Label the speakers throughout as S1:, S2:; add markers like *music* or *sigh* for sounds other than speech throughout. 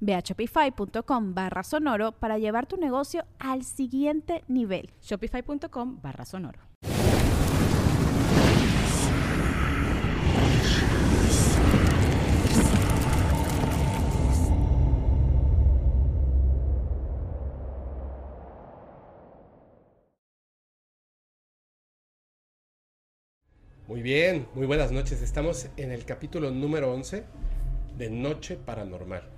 S1: Ve a shopify.com barra sonoro para llevar tu negocio al siguiente nivel.
S2: Shopify.com barra sonoro.
S3: Muy bien, muy buenas noches. Estamos en el capítulo número 11 de Noche Paranormal.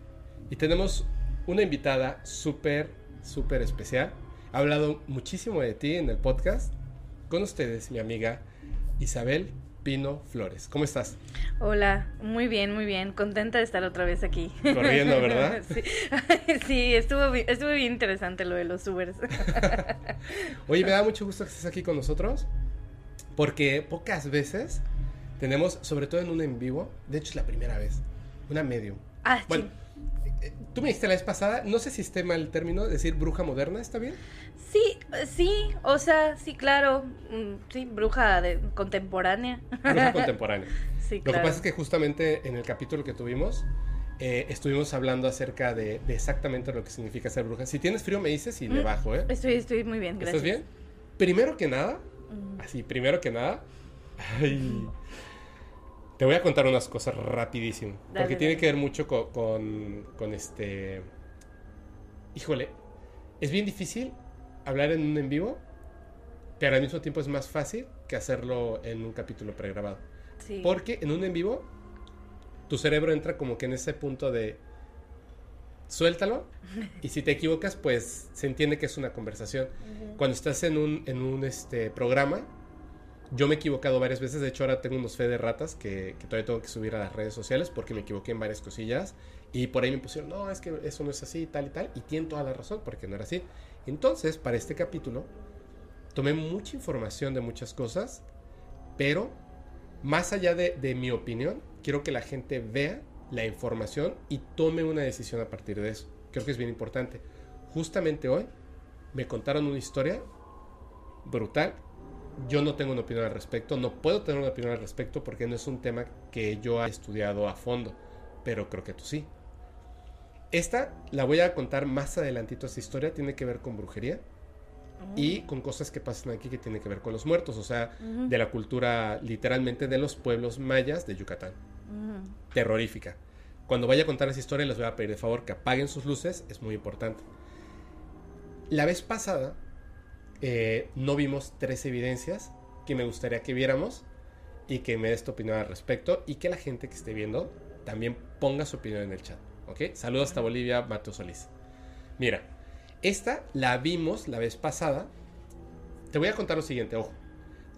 S3: Y tenemos una invitada súper, súper especial. Ha hablado muchísimo de ti en el podcast. Con ustedes, mi amiga Isabel Pino Flores. ¿Cómo estás?
S4: Hola, muy bien, muy bien. Contenta de estar otra vez aquí.
S3: Corriendo, ¿verdad? *laughs*
S4: sí, sí estuvo, estuvo bien interesante lo de los Ubers. *laughs*
S3: Oye, me da mucho gusto que estés aquí con nosotros. Porque pocas veces tenemos, sobre todo en un en vivo, de hecho es la primera vez, una medium.
S4: Ah,
S3: bueno, Tú me dijiste la vez pasada, no sé si esté mal el término, decir bruja moderna, ¿está bien?
S4: Sí, sí, o sea, sí, claro, mm, sí, bruja de, contemporánea.
S3: Bruja *laughs* contemporánea.
S4: sí,
S3: Lo que pasa es que justamente en el capítulo que tuvimos, eh, estuvimos hablando acerca de, exactamente lo que significa ser bruja. Si tienes frío me dices y le mm, bajo, ¿eh?
S4: Estoy, estoy muy bien, gracias.
S3: ¿Estás bien? Primero que nada, mm. así, primero que nada, ay, te voy a contar unas cosas rapidísimo. porque tiene que ver mucho con, con, este... Híjole, es bien difícil hablar en un en vivo, pero al mismo tiempo es más fácil que hacerlo en un capítulo pregrabado. Sí. Porque en un en vivo, tu cerebro entra como que en ese punto de suéltalo y si te equivocas, pues se entiende que es una conversación. Cuando estás en un, en un este, programa, yo me he equivocado varias veces, de hecho ahora tengo unos fe de ratas que, todavía tengo que subir a las redes sociales porque me equivoqué en varias cosillas y por ahí me pusieron, no, es que eso no es así, tal y tal, y tienen toda la razón porque no era así. Entonces, para este capítulo, tomé mucha información de muchas cosas, pero más allá de, de mi opinión, quiero que la gente vea la información y tome una decisión a partir de eso. Creo que es bien importante. Justamente hoy me contaron una historia brutal yo no tengo una opinión al respecto, no puedo tener una opinión al respecto porque no es un tema que yo haya estudiado a fondo, pero creo que tú sí. Esta la voy a contar más adelantito, esta historia tiene que ver con brujería y con cosas que pasan aquí que tienen que ver con los muertos, o sea, de la cultura literalmente de los pueblos mayas de Yucatán. Terrorífica. Cuando vaya a contar esa historia les voy a pedir de favor que apaguen sus luces, es muy importante. La vez pasada eh, no vimos tres evidencias que me gustaría que viéramos y que me des tu opinión al respecto y que la gente que esté viendo también ponga su opinión en el chat. ¿Ok? Saludos hasta Bolivia, Mato Solís. Mira, esta la vimos la vez pasada. Te voy a contar lo siguiente, ojo.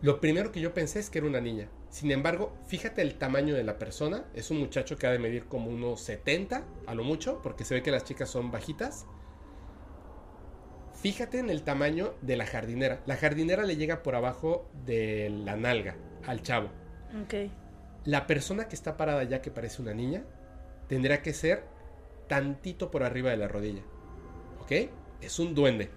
S3: Lo primero que yo pensé es que era una niña. Sin embargo, fíjate el tamaño de la persona. Es un muchacho que ha de medir como unos 70 a lo mucho, porque se ve que las chicas son bajitas. Fíjate en el tamaño de la jardinera. La jardinera le llega por abajo de la nalga al chavo.
S4: Ok.
S3: La persona que está parada ya que parece una niña tendría que ser tantito por arriba de la rodilla. ¿Ok? Es un duende.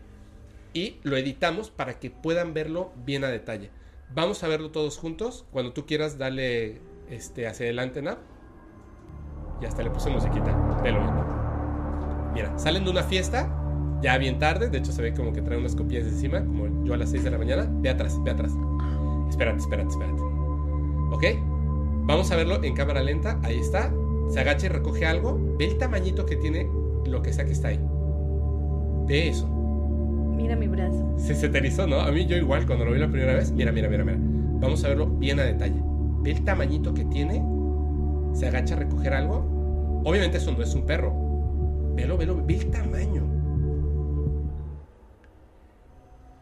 S3: Y lo editamos para que puedan verlo bien a detalle. Vamos a verlo todos juntos. Cuando tú quieras, dale este, hacia adelante, Nap. Y hasta le puse musiquita. Velo bien. Mira, salen de una fiesta ya bien tarde, de hecho se ve como que trae unas copias encima, como yo a las 6 de la mañana. Ve atrás, ve atrás. Espérate, espérate, espérate. ¿Ok? Vamos a verlo en cámara lenta. Ahí está. Se agacha y recoge algo. Ve el tamañito que tiene lo que sea que está ahí. Ve eso.
S4: Mira mi brazo.
S3: Sí, se te erizó, ¿no? A mí yo igual, cuando lo vi la primera vez. Mira, mira, mira, mira. Vamos a verlo bien a detalle. Ve el tamañito que tiene. Se agacha a recoger algo. Obviamente eso no es un perro. Velo, velo, ve el tamaño.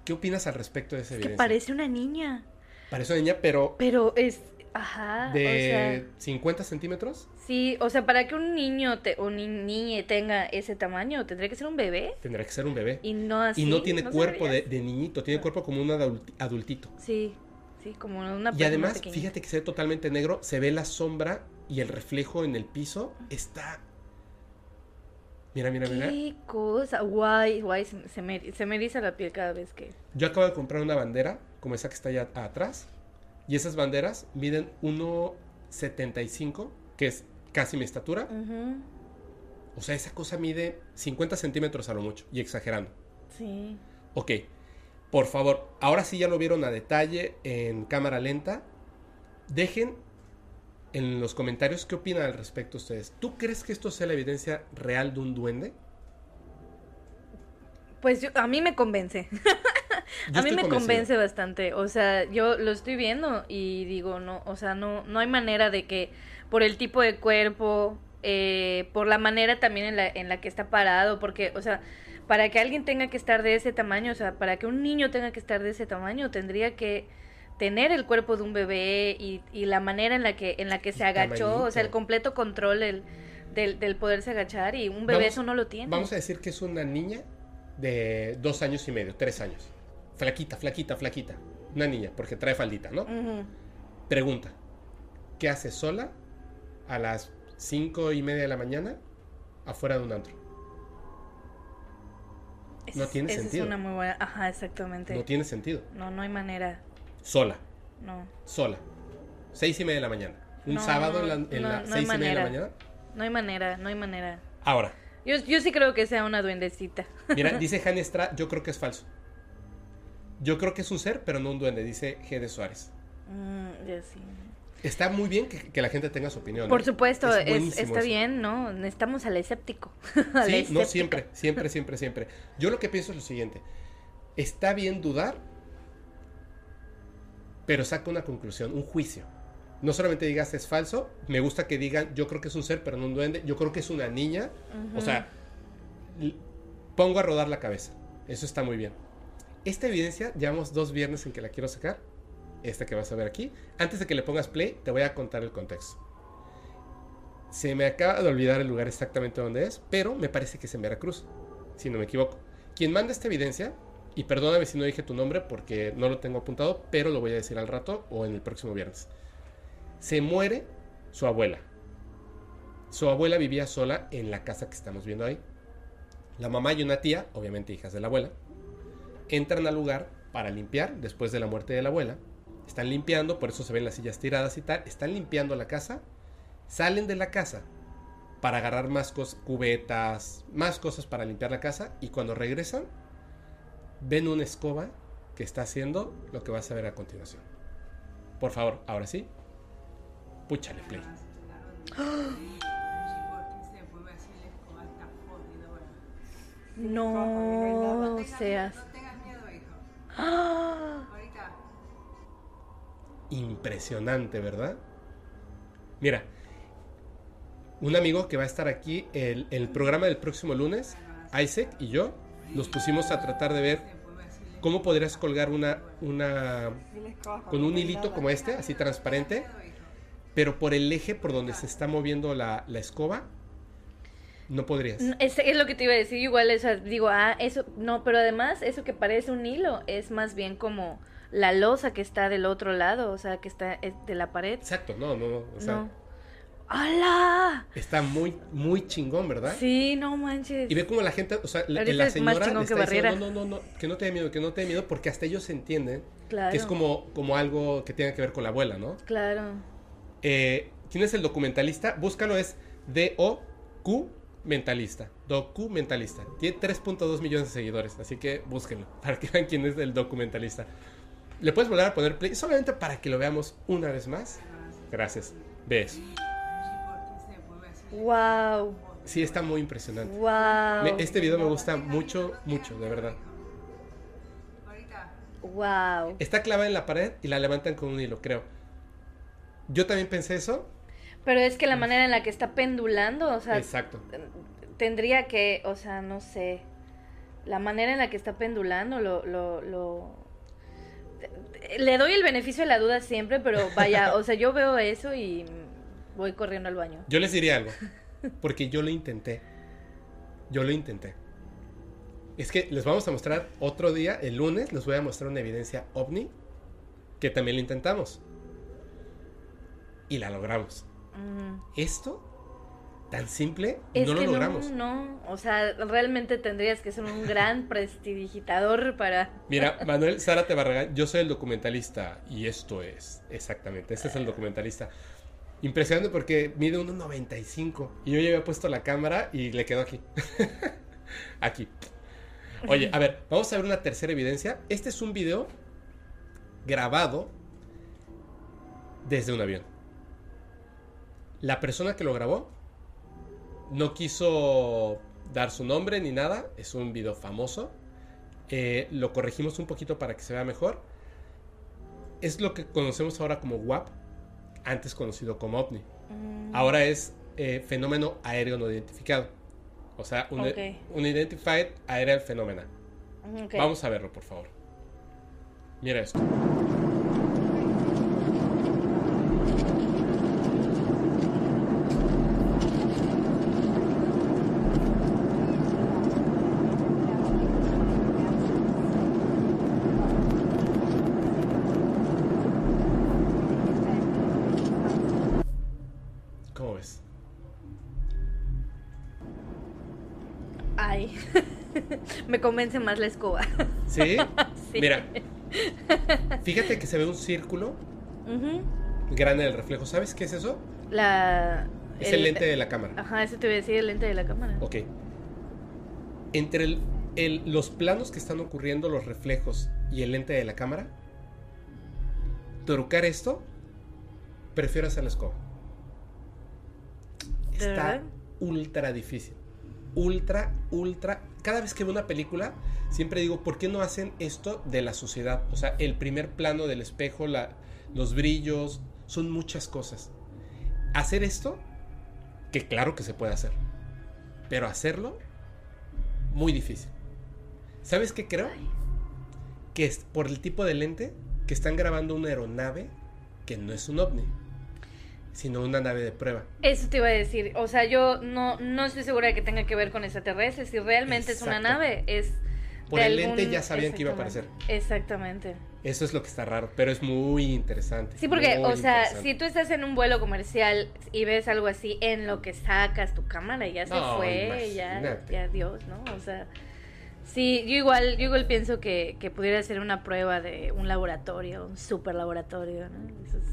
S3: ¿Qué opinas al respecto de esa
S4: Es que parece una niña.
S3: Parece una niña, pero
S4: Pero es. Ajá.
S3: de
S4: O sea,
S3: 50 centímetros.
S4: sí, o sea, para que un niño te, o ni niña tenga ese tamaño, tendría que ser un bebé.
S3: Tendrá que ser un bebé.
S4: Y no así.
S3: y no tiene cuerpo de, niñito, tiene cuerpo como un adult- adultito.
S4: Sí, sí, como una
S3: Y
S4: persona
S3: además,
S4: pequeña.
S3: fíjate que se ve totalmente negro, se ve la sombra y el reflejo en el piso. Está. Mira, mira, mira.
S4: Qué cosa. Guay, guay. Se, se me, se me eriza la piel cada vez que.
S3: Yo acabo de comprar una bandera, como esa que está allá atrás. Y esas banderas miden 1,75, que es casi mi estatura. O sea, esa cosa mide 50 centímetros a lo mucho, y exagerando.
S4: Sí.
S3: Ok, por favor, ahora sí ya lo vieron a detalle en cámara lenta. Dejen en los comentarios qué opinan al respecto ustedes. ¿Tú crees que esto sea la evidencia real de un duende?
S4: Pues yo- a mí me convence. *laughs* A mí me
S3: convencido.
S4: convence bastante. O sea, yo lo estoy viendo y digo, no, o sea, no, no hay manera de que por el tipo de cuerpo, eh, por la manera también en la, en la que está parado, porque, o sea, para que alguien tenga que estar de ese tamaño, o sea, para que un niño tenga que estar de ese tamaño, tendría que tener el cuerpo de un bebé y, y la manera en la que en la que se agachó, o sea, el completo control el- del, del poderse agachar y un bebé
S3: Vamos-
S4: eso no lo tiene.
S3: Vamos a decir que es una niña de dos años y medio, tres años. Flaquita, flaquita, flaquita. Una niña, porque trae faldita, ¿no? Pregunta. ¿Qué hace sola a las cinco y media de la mañana afuera de un antro? No tiene
S4: esa
S3: sentido.
S4: Es una muy buena. Ajá, exactamente.
S3: No tiene sentido.
S4: No, no hay manera.
S3: Sola,
S4: No.
S3: sola. Seis y media de la mañana. Un
S4: No,
S3: sábado en la,
S4: no,
S3: en
S4: no,
S3: la
S4: no hay
S3: seis y media de la mañana.
S4: No hay manera, no hay manera.
S3: Ahora,
S4: Yo, yo sí creo que sea una duendecita.
S3: mira, *laughs* dice Jani Estrada, yo creo que es falso. Yo creo que es un ser, pero no un duende, dice G. de Suárez.
S4: Mm, ya sí.
S3: Está muy bien que, que la gente tenga su opinión.
S4: Por
S3: ¿eh?
S4: supuesto,
S3: Es
S4: es-
S3: buenísimo
S4: está
S3: eso.
S4: bien, ¿no? Necesitamos al escéptico. *laughs* Al
S3: Sí, no
S4: escéptico.
S3: siempre, siempre, siempre, siempre. Yo lo que pienso es lo siguiente. Está bien dudar, pero saca una conclusión, un juicio. No solamente digas es falso, me gusta que digan yo creo que es un ser, pero no un duende, yo creo que es una niña. O sea, pongo a rodar la cabeza. Eso está muy bien. Esta evidencia, llevamos dos viernes en que la quiero sacar. Esta que vas a ver aquí. Antes de que le pongas play, te voy a contar el contexto. Se me acaba de olvidar el lugar exactamente donde es, pero me parece que es en Veracruz, si no me equivoco. Quien manda esta evidencia, y perdóname si no dije tu nombre porque no lo tengo apuntado, pero lo voy a decir al rato o en el próximo viernes. Se muere su abuela. Su abuela vivía sola en la casa que estamos viendo ahí. La mamá y una tía, obviamente hijas de la abuela, entran al lugar para limpiar después de la muerte de la abuela. Están limpiando, por eso se ven las sillas tiradas y tal. Están limpiando la casa. Salen de la casa para agarrar más cubetas, más cosas para limpiar la casa. Y cuando regresan, ven una escoba que está haciendo lo que vas a ver a continuación. Por favor, ahora sí, púchale play.
S4: No seas. ¡Ah!
S3: Impresionante, ¿verdad? Mira, un amigo que va a estar aquí, el, el programa del próximo lunes, Isaac y yo, nos pusimos a tratar de ver cómo podrías colgar una, una, con un hilito como este, así transparente, pero por el eje por donde se está moviendo la, la escoba, no podrías.
S4: Es, es lo que te iba a decir, igual o sea, digo, ah, eso, no, pero además eso que parece un hilo es más bien como la losa que está del otro lado, o sea, que está de la pared.
S3: Exacto, no, no, no. O sea,
S4: no. ¡Hala!
S3: está muy, muy chingón, ¿verdad?
S4: Sí, no manches.
S3: Y ve como la gente, o sea, la, señora le está diciendo, no, no, no, no, que no te dé miedo, que no te dé miedo, porque hasta ellos entienden
S4: Claro.
S3: que es como, como algo que tiene que ver con la abuela, ¿no?
S4: Claro.
S3: Eh, ¿Quién es el documentalista? Búscalo, es D-O-Q Mentalista. Documentalista. Tiene 3.2 millones de seguidores, así que búsquenlo *laughs* para que vean quién es el documentalista. ¿Le puedes volver a poner play? Solamente para que lo veamos una vez más. Gracias. Eso.
S4: Wow.
S3: Sí, está muy impresionante.
S4: Wow.
S3: Me- este video me gusta mucho, mucho, de verdad.
S4: Wow.
S3: Está clavada en la pared y la levantan con un hilo, creo. Yo también pensé eso.
S4: Pero es que la manera en la que está pendulando, o sea,
S3: Exacto.
S4: tendría que, o sea, no sé, la manera en la que está pendulando, lo, lo, lo... Le doy el beneficio de la duda siempre, pero vaya, o sea, yo veo eso y voy corriendo al baño.
S3: Yo les diría algo, porque yo lo intenté. Yo lo intenté. Es que les vamos a mostrar otro día, el lunes, les voy a mostrar una evidencia ovni que también lo intentamos. Y la logramos.
S4: Mm.
S3: Esto, tan simple,
S4: Es
S3: no lo logramos.
S4: no, no, o sea, realmente tendrías que ser un gran *laughs* prestidigitador para... *laughs*
S3: Mira, Manuel Zárate Barragán, yo soy el documentalista y esto es, exactamente, este es el documentalista. Impresionante porque mide 1.95 y yo ya había puesto la cámara y le quedó aquí. *laughs* aquí. Oye, a ver, vamos a ver una tercera evidencia. Este es un video grabado desde un avión. La persona que lo grabó no quiso dar su nombre ni nada, es un video famoso. Eh, lo corregimos un poquito para que se vea mejor. Es lo que conocemos ahora como WAP, antes conocido como OVNI.
S4: Mm,
S3: Ahora es eh, fenómeno aéreo no identificado. O sea, un,
S4: Ok.
S3: un Identified Aerial Phenomena.
S4: ok.
S3: Vamos a verlo, por favor. Mira esto. ¿Cómo ves?
S4: Ay, *laughs* me convence más la escoba.
S3: ¿Sí? *laughs*
S4: Sí.
S3: Mira. Fíjate que se ve un círculo grande del reflejo. ¿Sabes qué es eso?
S4: La...
S3: Es el, lente de la cámara.
S4: Ajá, eso te voy a decir, el lente de la cámara.
S3: Ok. Entre el- el- los planos que están ocurriendo, los reflejos y el lente de la cámara, trucar esto, prefiero hacer la escoba.
S4: ¿De
S3: Está ultra difícil. Ultra, ultra. Cada vez que veo una película, siempre digo, ¿por qué no hacen esto de la sociedad? O sea, el primer plano del espejo, la- los brillos, son muchas cosas. Hacer esto, que claro que se puede hacer, pero hacerlo, muy difícil. ¿Sabes qué creo? Que es por el tipo de lente que están grabando una aeronave que no es un ovni, sino una nave de prueba.
S4: Eso te iba a decir. O sea, yo no, no estoy segura de que tenga que ver con extraterrestres. Si realmente es una nave, es.
S3: Por el lente
S4: algún-
S3: ya sabían que iba a aparecer.
S4: Exactamente.
S3: Eso es lo que está raro, pero es muy interesante.
S4: Sí, porque, o sea, si tú estás en un vuelo comercial y ves algo así, en lo que sacas tu cámara, ya se
S3: No,
S4: fue, ya, ya Dios, ¿no? O sea, sí, yo igual, yo igual pienso que, que pudiera ser una prueba de un laboratorio, un super laboratorio, ¿no? Eso es-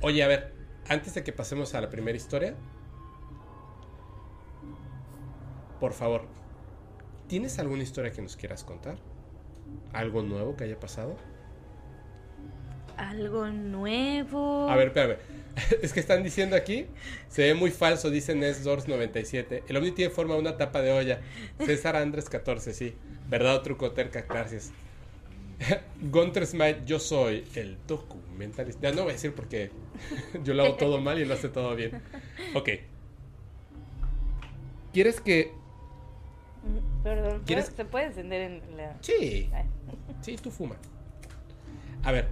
S3: Oye, a ver, antes de que pasemos a la primera historia, por favor, ¿tienes alguna historia que nos quieras contar? ¿Algo nuevo que haya pasado?
S4: Algo nuevo.
S3: A ver, espérame. *laughs* Es que están diciendo aquí, se ve muy falso, dice Nesdors97. El ovni tiene forma de una tapa de olla. César Andrés 14, sí. ¿Verdad o truco terca? Gracias. *laughs* Gunter Smite, yo soy el documentalista. Ya no voy a decir porque *laughs* yo lo hago todo mal y lo hace todo bien. Ok. ¿Quieres que.?
S4: Mm, Perdón,
S3: ¿Quieres-
S4: ¿se puede encender en la...?
S3: Sí.
S4: Ay.
S3: Sí, tú fuma. A ver,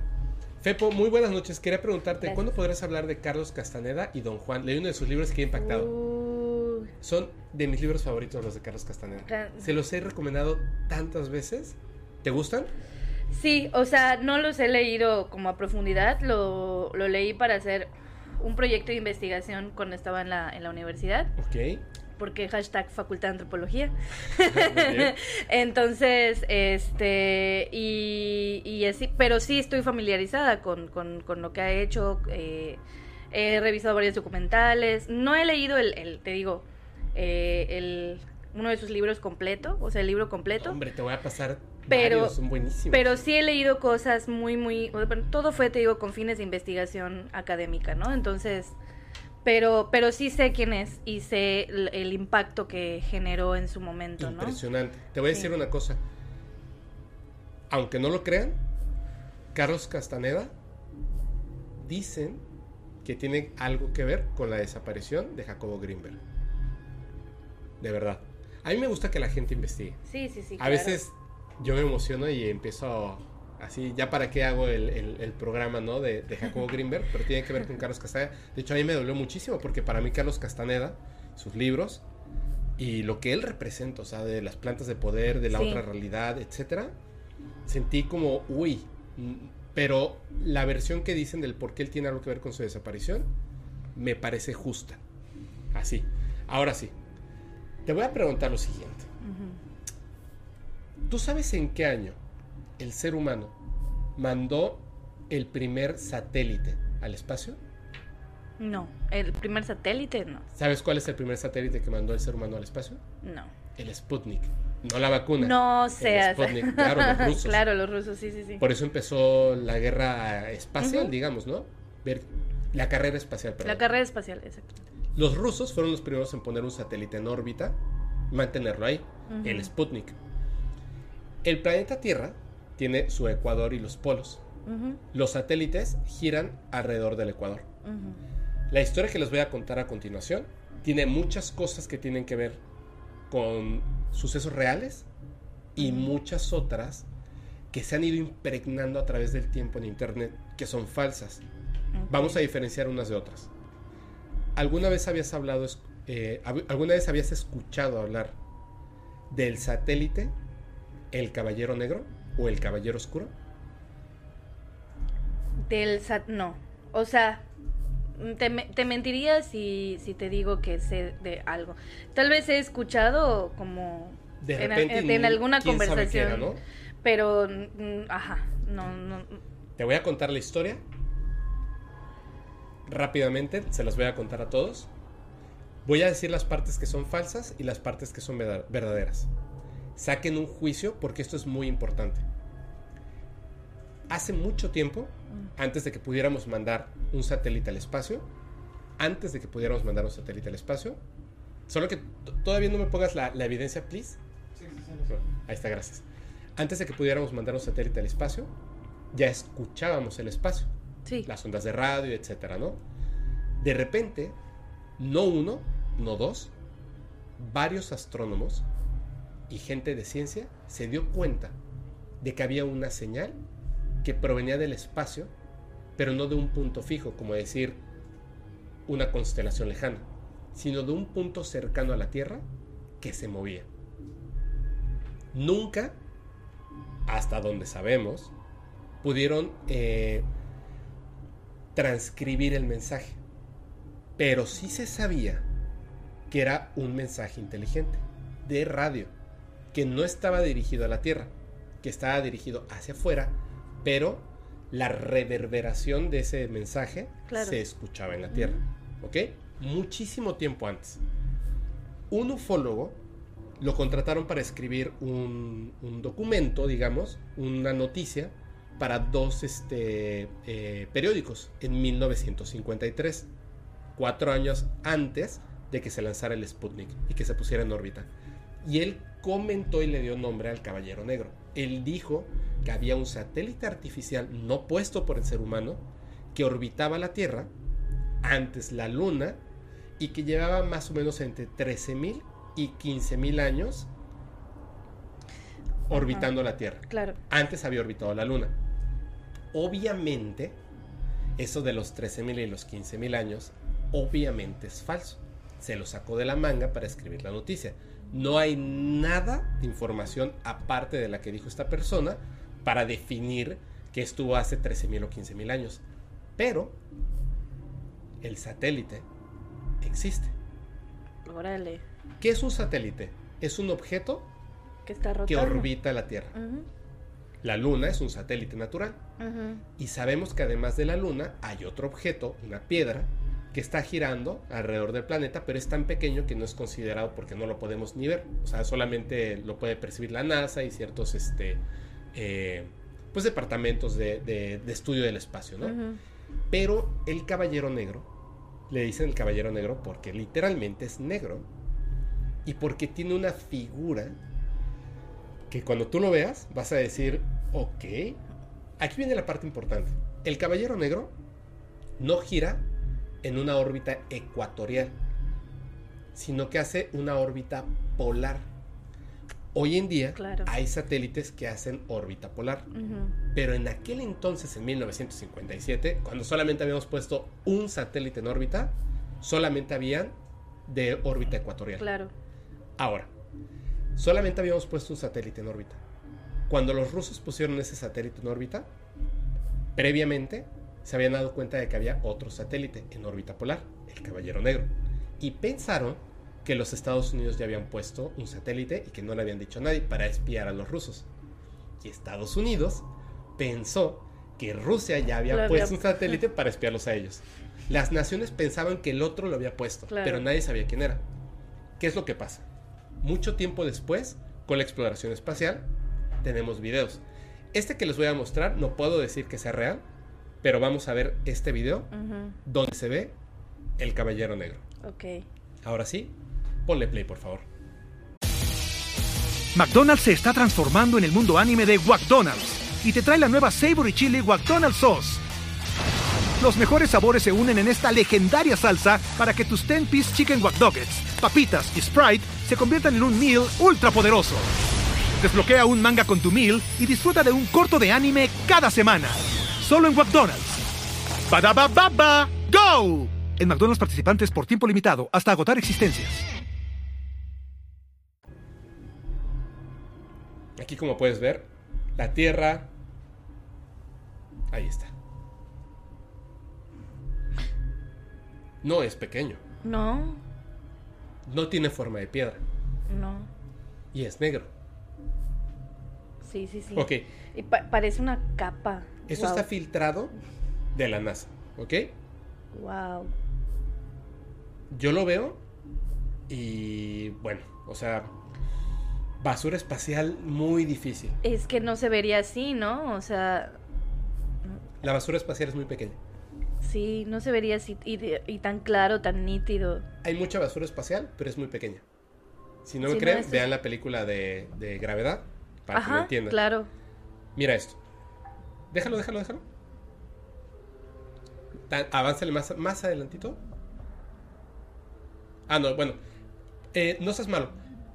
S3: Fepo, muy buenas noches. Quería preguntarte,
S4: Gracias.
S3: ¿cuándo podrás hablar de Carlos Castaneda y Don Juan? Leí uno de sus libros que ha impactado. Son de mis libros favoritos los de Carlos Castaneda.
S4: Ca-
S3: Se los he recomendado tantas veces. ¿Te gustan?
S4: Sí, o sea, no los he leído como a profundidad, lo, lo leí para hacer un proyecto de investigación cuando estaba en la, en la universidad,
S3: Ok.
S4: porque hashtag facultad de antropología. *laughs* Entonces, este, y, y así, pero sí estoy familiarizada con, con, con lo que ha hecho, eh, he revisado varios documentales, no he leído el, el te digo, eh, el, uno de sus libros completo, o sea, el libro completo.
S3: Hombre, te voy a pasar
S4: Pero-
S3: varios, son buenísimos.
S4: Pero sí he leído cosas muy, muy... Todo fue, te digo, con fines de investigación académica, ¿no? Entonces, pero, pero sí sé quién es y sé el, el impacto que generó en su momento, ¿no?
S3: Impresionante. Te voy a
S4: Sí.
S3: decir una cosa. Aunque no lo crean, Carlos Castaneda dicen que tiene algo que ver con la desaparición de Jacobo Greenberg. De verdad. A mí me gusta que la gente investigue.
S4: Sí, sí, sí.
S3: A veces yo me emociono y empiezo así, ya para qué hago el, el- el programa, ¿no? De, de Jacobo Greenberg, pero tiene que ver con Carlos Castaneda. De hecho, a mí me dolió muchísimo porque para mí Carlos Castaneda, sus libros y lo que él representa, o sea, de las plantas de poder, de la
S4: Sí.
S3: otra realidad, etcétera, sentí como, uy, mm, pero la versión que dicen del por qué él tiene algo que ver con su desaparición me parece justa. Así. Ahora sí, te voy a preguntar lo siguiente. ¿Tú sabes en qué año el ser humano mandó el primer satélite al espacio?
S4: No, el primer satélite, no.
S3: ¿Sabes cuál es el primer satélite que mandó el ser humano al espacio?
S4: No.
S3: El Sputnik, no la vacuna.
S4: No
S3: El
S4: seas.
S3: Sputnik, claro, los *laughs* rusos.
S4: claro, los rusos, sí, sí, sí.
S3: Por eso empezó la guerra espacial, digamos, ¿no? Ver la carrera espacial, perdón.
S4: La carrera espacial, exacto.
S3: Los rusos fueron los primeros en poner un satélite en órbita, mantenerlo ahí, el Sputnik. El planeta Tierra tiene su ecuador y los polos. Los satélites giran alrededor del ecuador. La historia que les voy a contar a continuación tiene muchas cosas que tienen que ver con sucesos reales y muchas otras que se han ido impregnando a través del tiempo en Internet que son falsas. Vamos a diferenciar unas de otras. ¿Alguna vez habías hablado, eh, alguna vez habías escuchado hablar del satélite El Caballero Negro o El Caballero Oscuro?
S4: Del sat... No. O sea, mm, te, me- te mentiría si, si te digo que sé de algo. Tal vez he escuchado como
S3: De
S4: en,
S3: repente,
S4: en- alguna
S3: quién sabe qué
S4: conversación.
S3: era, ¿no?
S4: Pero, mm, ajá, no, no.
S3: Te voy a contar la historia. Rápidamente, se las voy a contar a todos. Voy a decir las partes que son falsas y las partes que son verda- verdaderas. Saquen un juicio porque esto es muy importante. Hace mucho tiempo, antes de que pudiéramos mandar un satélite al espacio, antes de que pudiéramos mandar un satélite al espacio, solo que todavía no me pongas la, la evidencia, please. Ahí está, gracias. Antes de que pudiéramos mandar un satélite al espacio, ya escuchábamos el espacio,
S4: Sí.
S3: las ondas de radio, etcétera, ¿no? De repente, no uno, no dos, varios astrónomos y gente de ciencia se dio cuenta de que había una señal que provenía del espacio, pero no de un punto fijo, como decir una constelación lejana, sino de un punto cercano a la Tierra que se movía. Nunca, hasta donde sabemos, pudieron eh, transcribir el mensaje, pero sí se sabía que era un mensaje inteligente de radio, que no estaba dirigido a la Tierra, que estaba dirigido hacia afuera, pero la reverberación de ese mensaje
S4: Claro.
S3: se escuchaba en la Tierra, ¿ok? Muchísimo tiempo antes. Un ufólogo lo contrataron para escribir un, un documento, digamos, una noticia para dos este, eh, periódicos en 1953, cuatro años antes de que se lanzara el Sputnik y que se pusiera en órbita. Y él comentó y le dio nombre al Caballero Negro. Él dijo que había un satélite artificial no puesto por el ser humano que orbitaba la Tierra, antes la Luna, y que llevaba más o menos entre 13.000 y 15.000 años orbitando la Tierra.
S4: Claro.
S3: Antes había orbitado la Luna. Obviamente, eso de los 13.000 y los 15.000 años, obviamente es falso. Se lo sacó de la manga para escribir la noticia. No hay nada de información aparte de la que dijo esta persona para definir que estuvo hace 13.000 o 15.000 años. Pero el satélite existe.
S4: Órale.
S3: ¿Qué es un satélite? Es un objeto
S4: Que está rotando.
S3: que orbita la Tierra. La Luna es un satélite natural. Y sabemos que además de la Luna hay otro objeto, una piedra, que está girando alrededor del planeta, pero es tan pequeño que no es considerado porque no lo podemos ni ver. O sea, solamente lo puede percibir la NASA y ciertos este, eh, pues departamentos de, de- de estudio del espacio, ¿no? Pero el caballero negro, le dicen el caballero negro porque literalmente es negro y porque tiene una figura que cuando tú lo veas vas a decir, ok, aquí viene la parte importante. El caballero negro no gira en una órbita ecuatorial, sino que hace una órbita polar. Hoy en día
S4: Claro.
S3: hay satélites que hacen órbita polar, pero en aquel entonces, en 1957, cuando solamente habíamos puesto un satélite en órbita, solamente habían de órbita ecuatorial.
S4: Claro.
S3: Ahora, solamente habíamos puesto un satélite en órbita. Cuando los rusos pusieron ese satélite en órbita, previamente se habían dado cuenta de que había otro satélite en órbita polar, el Caballero Negro. Y pensaron que los Estados Unidos ya habían puesto un satélite y que no le habían dicho a nadie para espiar a los rusos. Y Estados Unidos pensó que Rusia ya había
S4: Lo había-
S3: puesto un satélite para espiarlos a ellos. Las naciones pensaban que el otro lo había puesto,
S4: Claro.
S3: pero nadie sabía quién era. ¿Qué es lo que pasa? Mucho tiempo después, con la exploración espacial, tenemos videos. Este que les voy a mostrar, no puedo decir que sea real, pero vamos a ver este video donde se ve el caballero negro.
S4: Ok.
S3: Ahora sí, ponle play, por favor.
S5: McDonald's se está transformando en el mundo anime de McDonald's y te trae la nueva Savory Chili McDonald's Sauce. Los mejores sabores se unen en esta legendaria salsa para que tus 10-piece chicken wack Nuggets, papitas y Sprite se conviertan en un meal ultra poderoso. Desbloquea un manga con tu meal y disfruta de un corto de anime cada semana. Solo en McDonald's. Baba, go. En McDonald's participantes por tiempo limitado hasta agotar existencias.
S3: Aquí como puedes ver, la Tierra... Ahí está. No es pequeño,
S4: No,
S3: no tiene forma de piedra
S4: no.
S3: y es negro.
S4: Sí, sí, sí.
S3: Ok,
S4: Y pa- parece una capa.
S3: Eso
S4: Wow.
S3: está filtrado de la NASA, ¿ok?
S4: Wow.
S3: Yo lo veo y bueno, o sea, basura espacial muy difícil.
S4: Es que no se vería así, ¿no? O sea,
S3: La basura espacial es muy pequeña.
S4: sí, no se vería así y, tan claro, tan nítido.
S3: Hay mucha basura espacial, pero es muy pequeña. Si no me creen,
S4: es-
S3: vean la película de, de Gravedad para que lo entiendan.
S4: claro.
S3: Mira esto. Déjalo, déjalo, déjalo. Avánzale más, más adelantito. Ah, no, bueno. Eh, no seas malo.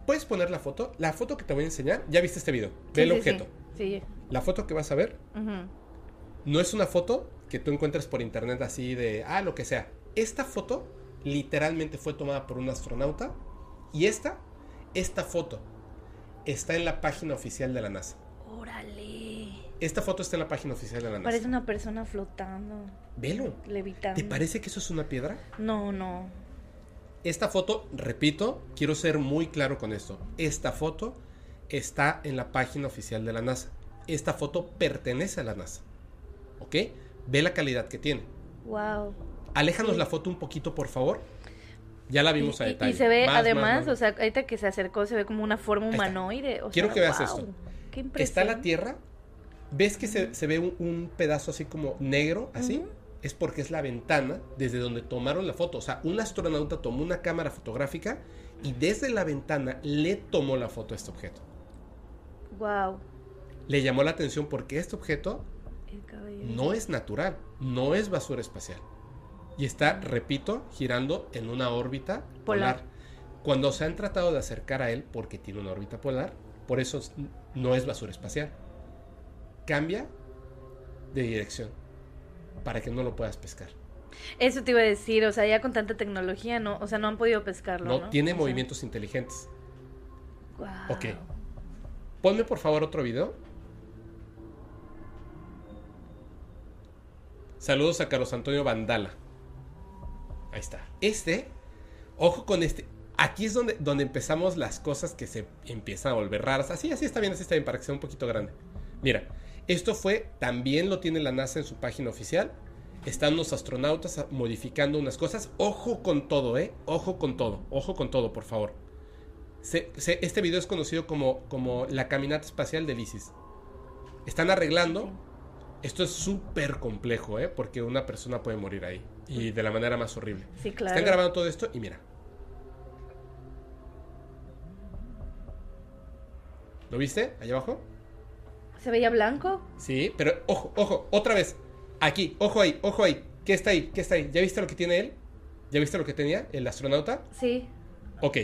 S3: ¿Puedes poner la foto? La foto que te voy a enseñar. Ya viste este video. Ve
S4: Sí,
S3: el
S4: sí,
S3: objeto.
S4: Sí.
S3: La foto que vas a ver
S4: sí.
S3: No es una foto que tú encuentres por internet así de, ah, lo que sea. Esta foto literalmente fue tomada por un astronauta y esta, esta foto está en la página oficial de la NASA.
S4: Órale.
S3: Esta foto está en la página oficial de la NASA.
S4: Parece una persona flotando,
S3: Velo.
S4: levitando.
S3: ¿Te parece que eso es una piedra?
S4: No, no.
S3: Esta foto, repito, quiero ser muy claro con esto. Esta foto está en la página oficial de la NASA. Esta foto pertenece a la NASA. ¿Ok? Ve la calidad que tiene.
S4: Wow.
S3: Aléjanos
S4: Sí.
S3: la foto un poquito, por favor. Ya la vimos
S4: y,
S3: a detalle.
S4: y se ve,
S3: Más, más,
S4: además,
S3: más.
S4: o sea, ahorita que se acercó, se ve como una forma
S3: está.
S4: humanoide. o
S3: Quiero
S4: sea,
S3: que veas
S4: wow,
S3: esto.
S4: Qué
S3: Está
S4: impresión.
S3: la Tierra. ¿Ves que se, se ve un, un pedazo así como negro? Así. Es porque es la ventana desde donde tomaron la foto. O sea, un astronauta tomó una cámara fotográfica y desde la ventana le tomó la foto a este objeto.
S4: Wow.
S3: Le llamó la atención porque este objeto no es natural, no es basura espacial. Y está, repito, girando en una órbita polar.
S4: Polar.
S3: Cuando se han tratado de acercar a él, porque tiene una órbita polar, por eso es- no es basura espacial. Cambia de dirección para que no lo puedas pescar.
S4: Eso te iba a decir, o sea, ya con tanta tecnología, no, o sea, no han podido pescarlo.
S3: No,
S4: No,
S3: tiene
S4: O sea,
S3: movimientos inteligentes.
S4: guau.
S3: Ok. Ponme por favor otro video. Saludos a Carlos Antonio Vandala. Ahí está. Este, ojo con este. Aquí es donde, donde empezamos las cosas que se empiezan a volver raras. Así, así está bien, así está bien, para que sea un poquito grande. Mira, esto fue, también lo tiene la NASA en su página oficial. Están los astronautas modificando unas cosas. Ojo con todo, ¿eh? Ojo con todo. Ojo con todo, por favor. Se- se- este video es conocido como, como la caminata espacial del ISIS. Están arreglando. Esto es súper complejo, ¿eh? Porque una persona puede morir ahí. Y de la manera más horrible.
S4: Sí, claro.
S3: Están grabando todo esto y mira. ¿Lo viste? Allá abajo.
S4: ¿Se veía blanco?
S3: Sí, pero ojo, ojo, otra vez. Aquí, ojo ahí, ojo ahí. ¿Qué está ahí? ¿Qué está ahí? ¿Ya viste lo que tiene él? ¿Ya viste lo que tenía el astronauta?
S4: Sí.
S3: Ok.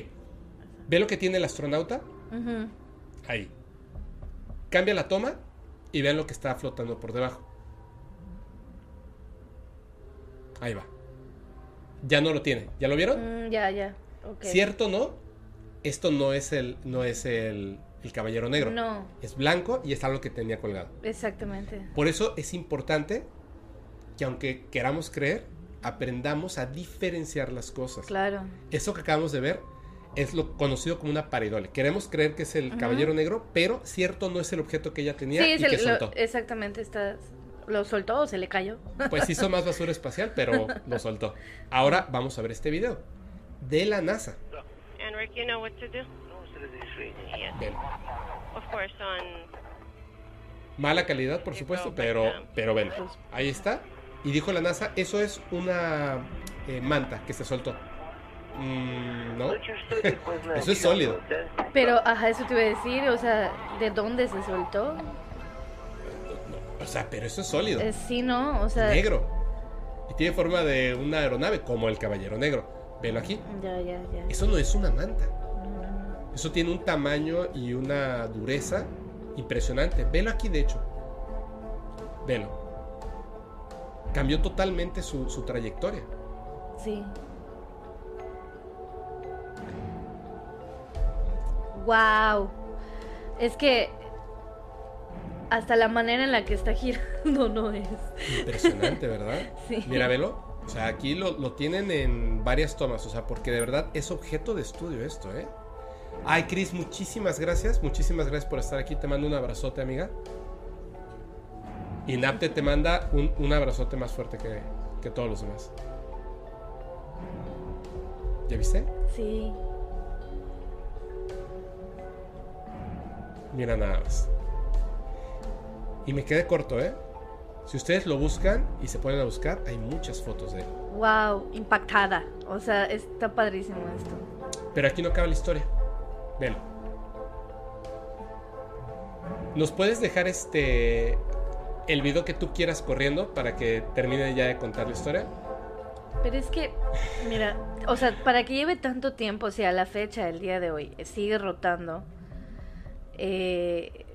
S3: ¿Ve lo que tiene el astronauta? Ahí. Cambia la toma y vean lo que está flotando por debajo. Ahí va. Ya no lo tiene. ¿Ya lo vieron?
S4: Mm, ya, ya.
S3: ¿Cierto o no? Esto no es el, no es el, el caballero negro.
S4: No,
S3: Es blanco y es algo que tenía colgado.
S4: exactamente.
S3: Por eso es importante que aunque queramos creer, aprendamos a diferenciar las cosas.
S4: Claro.
S3: Eso que acabamos de ver es lo conocido como una pareidolia. Queremos creer que es el caballero negro, pero cierto no es el objeto que ella tenía
S4: Sí,
S3: y
S4: es
S3: que
S4: el- lo-
S3: soltó.
S4: exactamente. Está, ¿Lo soltó o se le cayó? *laughs*
S3: Pues hizo más basura espacial, pero *laughs* lo soltó. Ahora vamos a ver este video de la NASA.
S6: And Rick, you know what to do?
S3: Mala calidad, por supuesto, pero, pero ven, ahí está. Y dijo la NASA, eso es una eh, manta que se soltó. Mm, ¿No? *laughs* eso es sólido.
S4: Pero, ajá, eso te iba a decir. O sea, ¿de dónde se soltó?
S3: O sea, pero eso es sólido.
S4: Eh, sí, ¿no? O sea...
S3: Negro. Y tiene forma de una aeronave, como el caballero negro. Velo aquí.
S4: Ya, ya, ya.
S3: Eso no es una manta. Eso tiene un tamaño y una dureza impresionante. Velo aquí, de hecho. Velo. Cambió totalmente su, su trayectoria.
S4: Sí. Wow. Es que hasta la manera en la que está girando *laughs* no es.
S3: Impresionante, ¿verdad? *laughs*
S4: Sí.
S3: Mira, velo. O sea, aquí lo, lo tienen en varias tomas. O sea, porque de verdad es objeto de estudio esto, ¿eh? Ay, Cris, muchísimas gracias. Muchísimas gracias por estar aquí. Te mando un abrazote, amiga. Y Napte te manda un, un abrazote más fuerte que, que todos los demás. ¿Ya viste?
S4: Sí.
S3: Mira nada más. Y me quedé corto, ¿eh? Si ustedes lo buscan y se ponen a buscar, hay muchas fotos de él.
S4: Wow, impactada. O sea, está padrísimo esto.
S3: Pero aquí no acaba la historia. Velo. ¿Nos puedes dejar este el video que tú quieras corriendo para que termine ya de contar la historia?
S4: Pero es que, mira, o sea, para que lleve tanto tiempo, o sea, la fecha, el día de hoy, eh, sigue rotando. eh,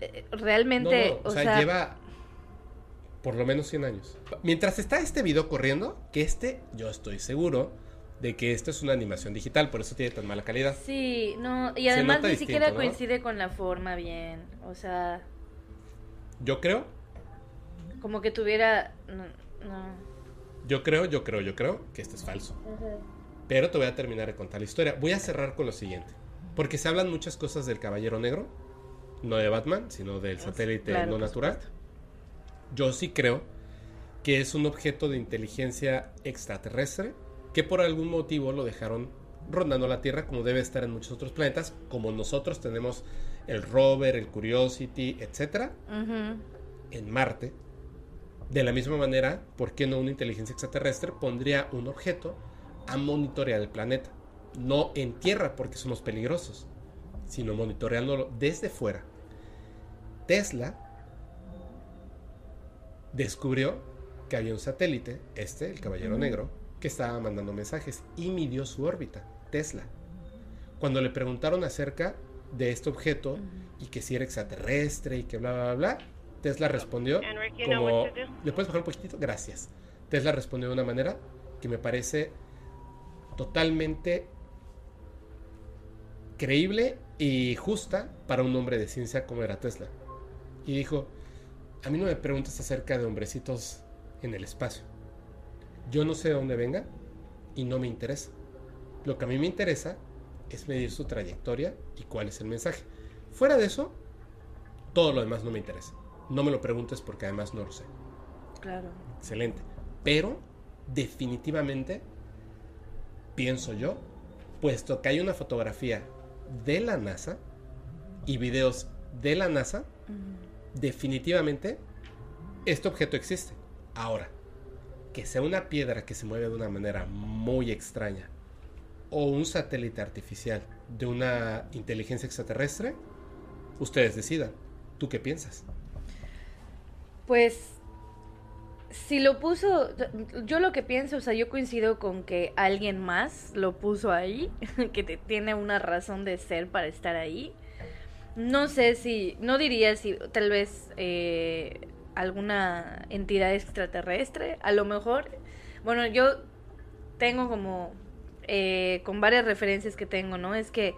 S4: eh, realmente,
S3: no, no,
S4: o, sea,
S3: lleva por lo menos 100 años. Mientras está este video corriendo, que este, yo estoy seguro de que esto es una animación digital, por eso tiene tan mala calidad.
S4: Sí, no, y además ni
S3: distinto,
S4: siquiera
S3: ¿no?
S4: coincide con la forma bien. O sea,
S3: Yo creo,
S4: como que tuviera. No, no.
S3: yo creo, yo creo, yo creo que esto es falso. Pero te voy a terminar de contar la historia. Voy a cerrar con lo siguiente. Porque se hablan muchas cosas del Caballero Negro. No de Batman, sino del satélite
S4: claro,
S3: no natural. Yo sí creo que es un objeto de inteligencia extraterrestre que por algún motivo lo dejaron rondando la Tierra como debe estar en muchos otros planetas, como nosotros tenemos el rover, el Curiosity, etc. En Marte. De la misma manera, ¿por qué no una inteligencia extraterrestre pondría un objeto a monitorear el planeta? No en Tierra porque somos peligrosos, sino monitoreándolo desde fuera. Tesla descubrió que había un satélite, este, el Caballero Negro, que estaba mandando mensajes y midió su órbita, Tesla. Cuando le preguntaron acerca de este objeto y que si era extraterrestre y que bla, bla, bla, bla, Tesla respondió como... ¿Le puedes bajar un poquitito? Gracias. Tesla respondió de una manera que me parece totalmente creíble y justa para un hombre de ciencia como era Tesla. Y dijo, a mí no me preguntes acerca de hombrecitos en el espacio. Yo no sé de dónde venga y no me interesa. Lo que a mí me interesa es medir su trayectoria y cuál es el mensaje. Fuera de eso, todo lo demás no me interesa. No me lo preguntes porque además no lo sé.
S4: Claro.
S3: Excelente. Pero definitivamente, pienso yo, puesto que hay una fotografía de la NASA y videos de la NASA, definitivamente este objeto existe. Ahora, que sea una piedra que se mueve de una manera muy extraña o un satélite artificial de una inteligencia extraterrestre, ustedes decidan. ¿Tú qué piensas?
S4: Pues si lo puso, yo lo que pienso, o sea, yo coincido con que alguien más lo puso ahí, *laughs* que te- tiene una razón de ser para estar ahí. No sé si, no diría si tal vez eh, alguna entidad extraterrestre, a lo mejor. Bueno, yo tengo como, eh, con varias referencias que tengo, ¿no? Es que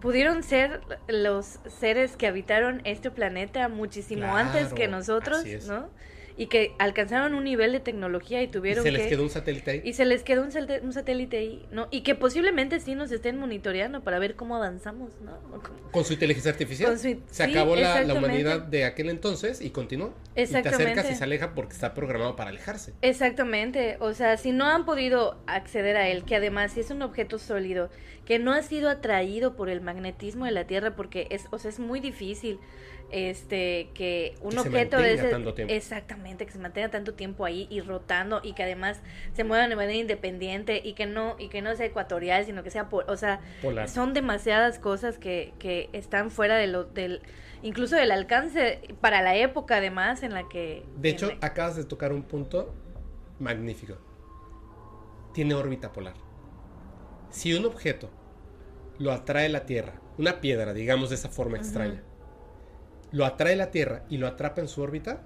S4: pudieron ser los seres que habitaron este planeta muchísimo antes que nosotros. ¿no? Y que alcanzaron un nivel de tecnología y
S3: ¿Y
S4: tuvieron
S3: se
S4: que...
S3: les quedó un satélite ahí?
S4: Y se les quedó un, salte- un satélite ahí, ¿no? Y que posiblemente sí nos estén monitoreando para ver cómo avanzamos, ¿no? Cómo-
S3: Con su inteligencia artificial.
S4: Su-
S3: se
S4: sí,
S3: acabó la, la
S4: exactamente.
S3: humanidad de aquel entonces y continuó. Y te
S4: Exactamente.
S3: acercas y se aleja porque está programado para alejarse.
S4: Exactamente, o sea, si no han podido acceder a él, que además si es un objeto sólido, que no ha sido atraído por el magnetismo de la Tierra, porque es, o sea, es muy difícil, este, que un
S3: Que se
S4: objeto de
S3: mantenga
S4: ese,
S3: tanto tiempo.
S4: exactamente, que se mantenga tanto tiempo ahí y rotando y que además se mueva de manera independiente y que no y que no sea ecuatorial, sino que sea, por, o sea,
S3: Polar.
S4: son demasiadas cosas que, que están fuera de lo, del, incluso del alcance para la época además en la que
S3: De hecho,
S4: la-
S3: acabas de tocar un punto magnífico. Tiene órbita polar. Si un objeto lo atrae la Tierra, una piedra, digamos de esa forma extraña, lo atrae la Tierra y lo atrapa en su órbita,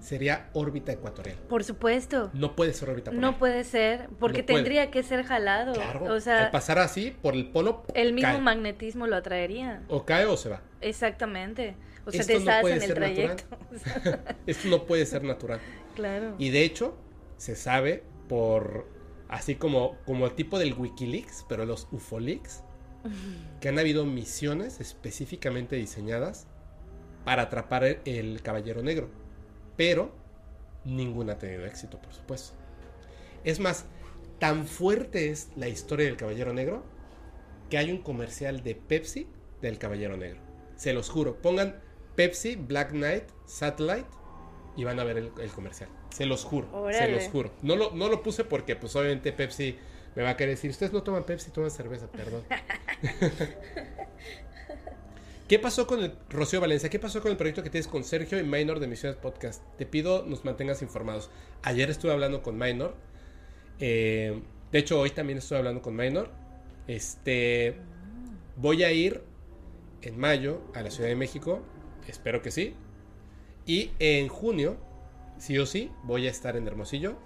S3: sería órbita ecuatorial.
S4: por supuesto.
S3: No puede ser órbita polar.
S4: No puede ser, porque
S3: No puede.
S4: tendría que ser jalado.
S3: Claro,
S4: o sea,
S3: al pasar así por el polo,
S4: el mismo
S3: cae.
S4: magnetismo lo atraería.
S3: o cae o se va.
S4: Exactamente. O sea,
S3: Esto
S4: te
S3: no
S4: estás
S3: puede
S4: en el
S3: ser natural.
S4: trayecto. Sea, *laughs*
S3: Esto no puede ser natural.
S4: claro.
S3: Y de hecho, se sabe por así como, como el tipo del Wikileaks, pero los UFOleaks, *laughs* que han habido misiones específicamente diseñadas para atrapar el, el caballero negro. Pero ninguna ha tenido éxito, por supuesto. Es más, tan fuerte es la historia del caballero negro que hay un comercial de Pepsi del caballero negro. Se los juro, pongan Pepsi Black Knight Satellite y van a ver el, el comercial. Se los juro, se los juro. No lo, no lo puse porque pues obviamente Pepsi me va a querer decir, ustedes no toman Pepsi, toman cerveza, perdón. *laughs* ¿Qué pasó con el Rocío Valencia? ¿Qué pasó con el proyecto que tienes con Sergio y Minor de Misiones Podcast? Te pido nos mantengas informados. Ayer estuve hablando con Minor. eh, de hecho, hoy también estuve hablando con Minor. Este. Voy a ir en mayo a la Ciudad de México. Espero que sí. Y en junio, sí o sí, voy a estar en Hermosillo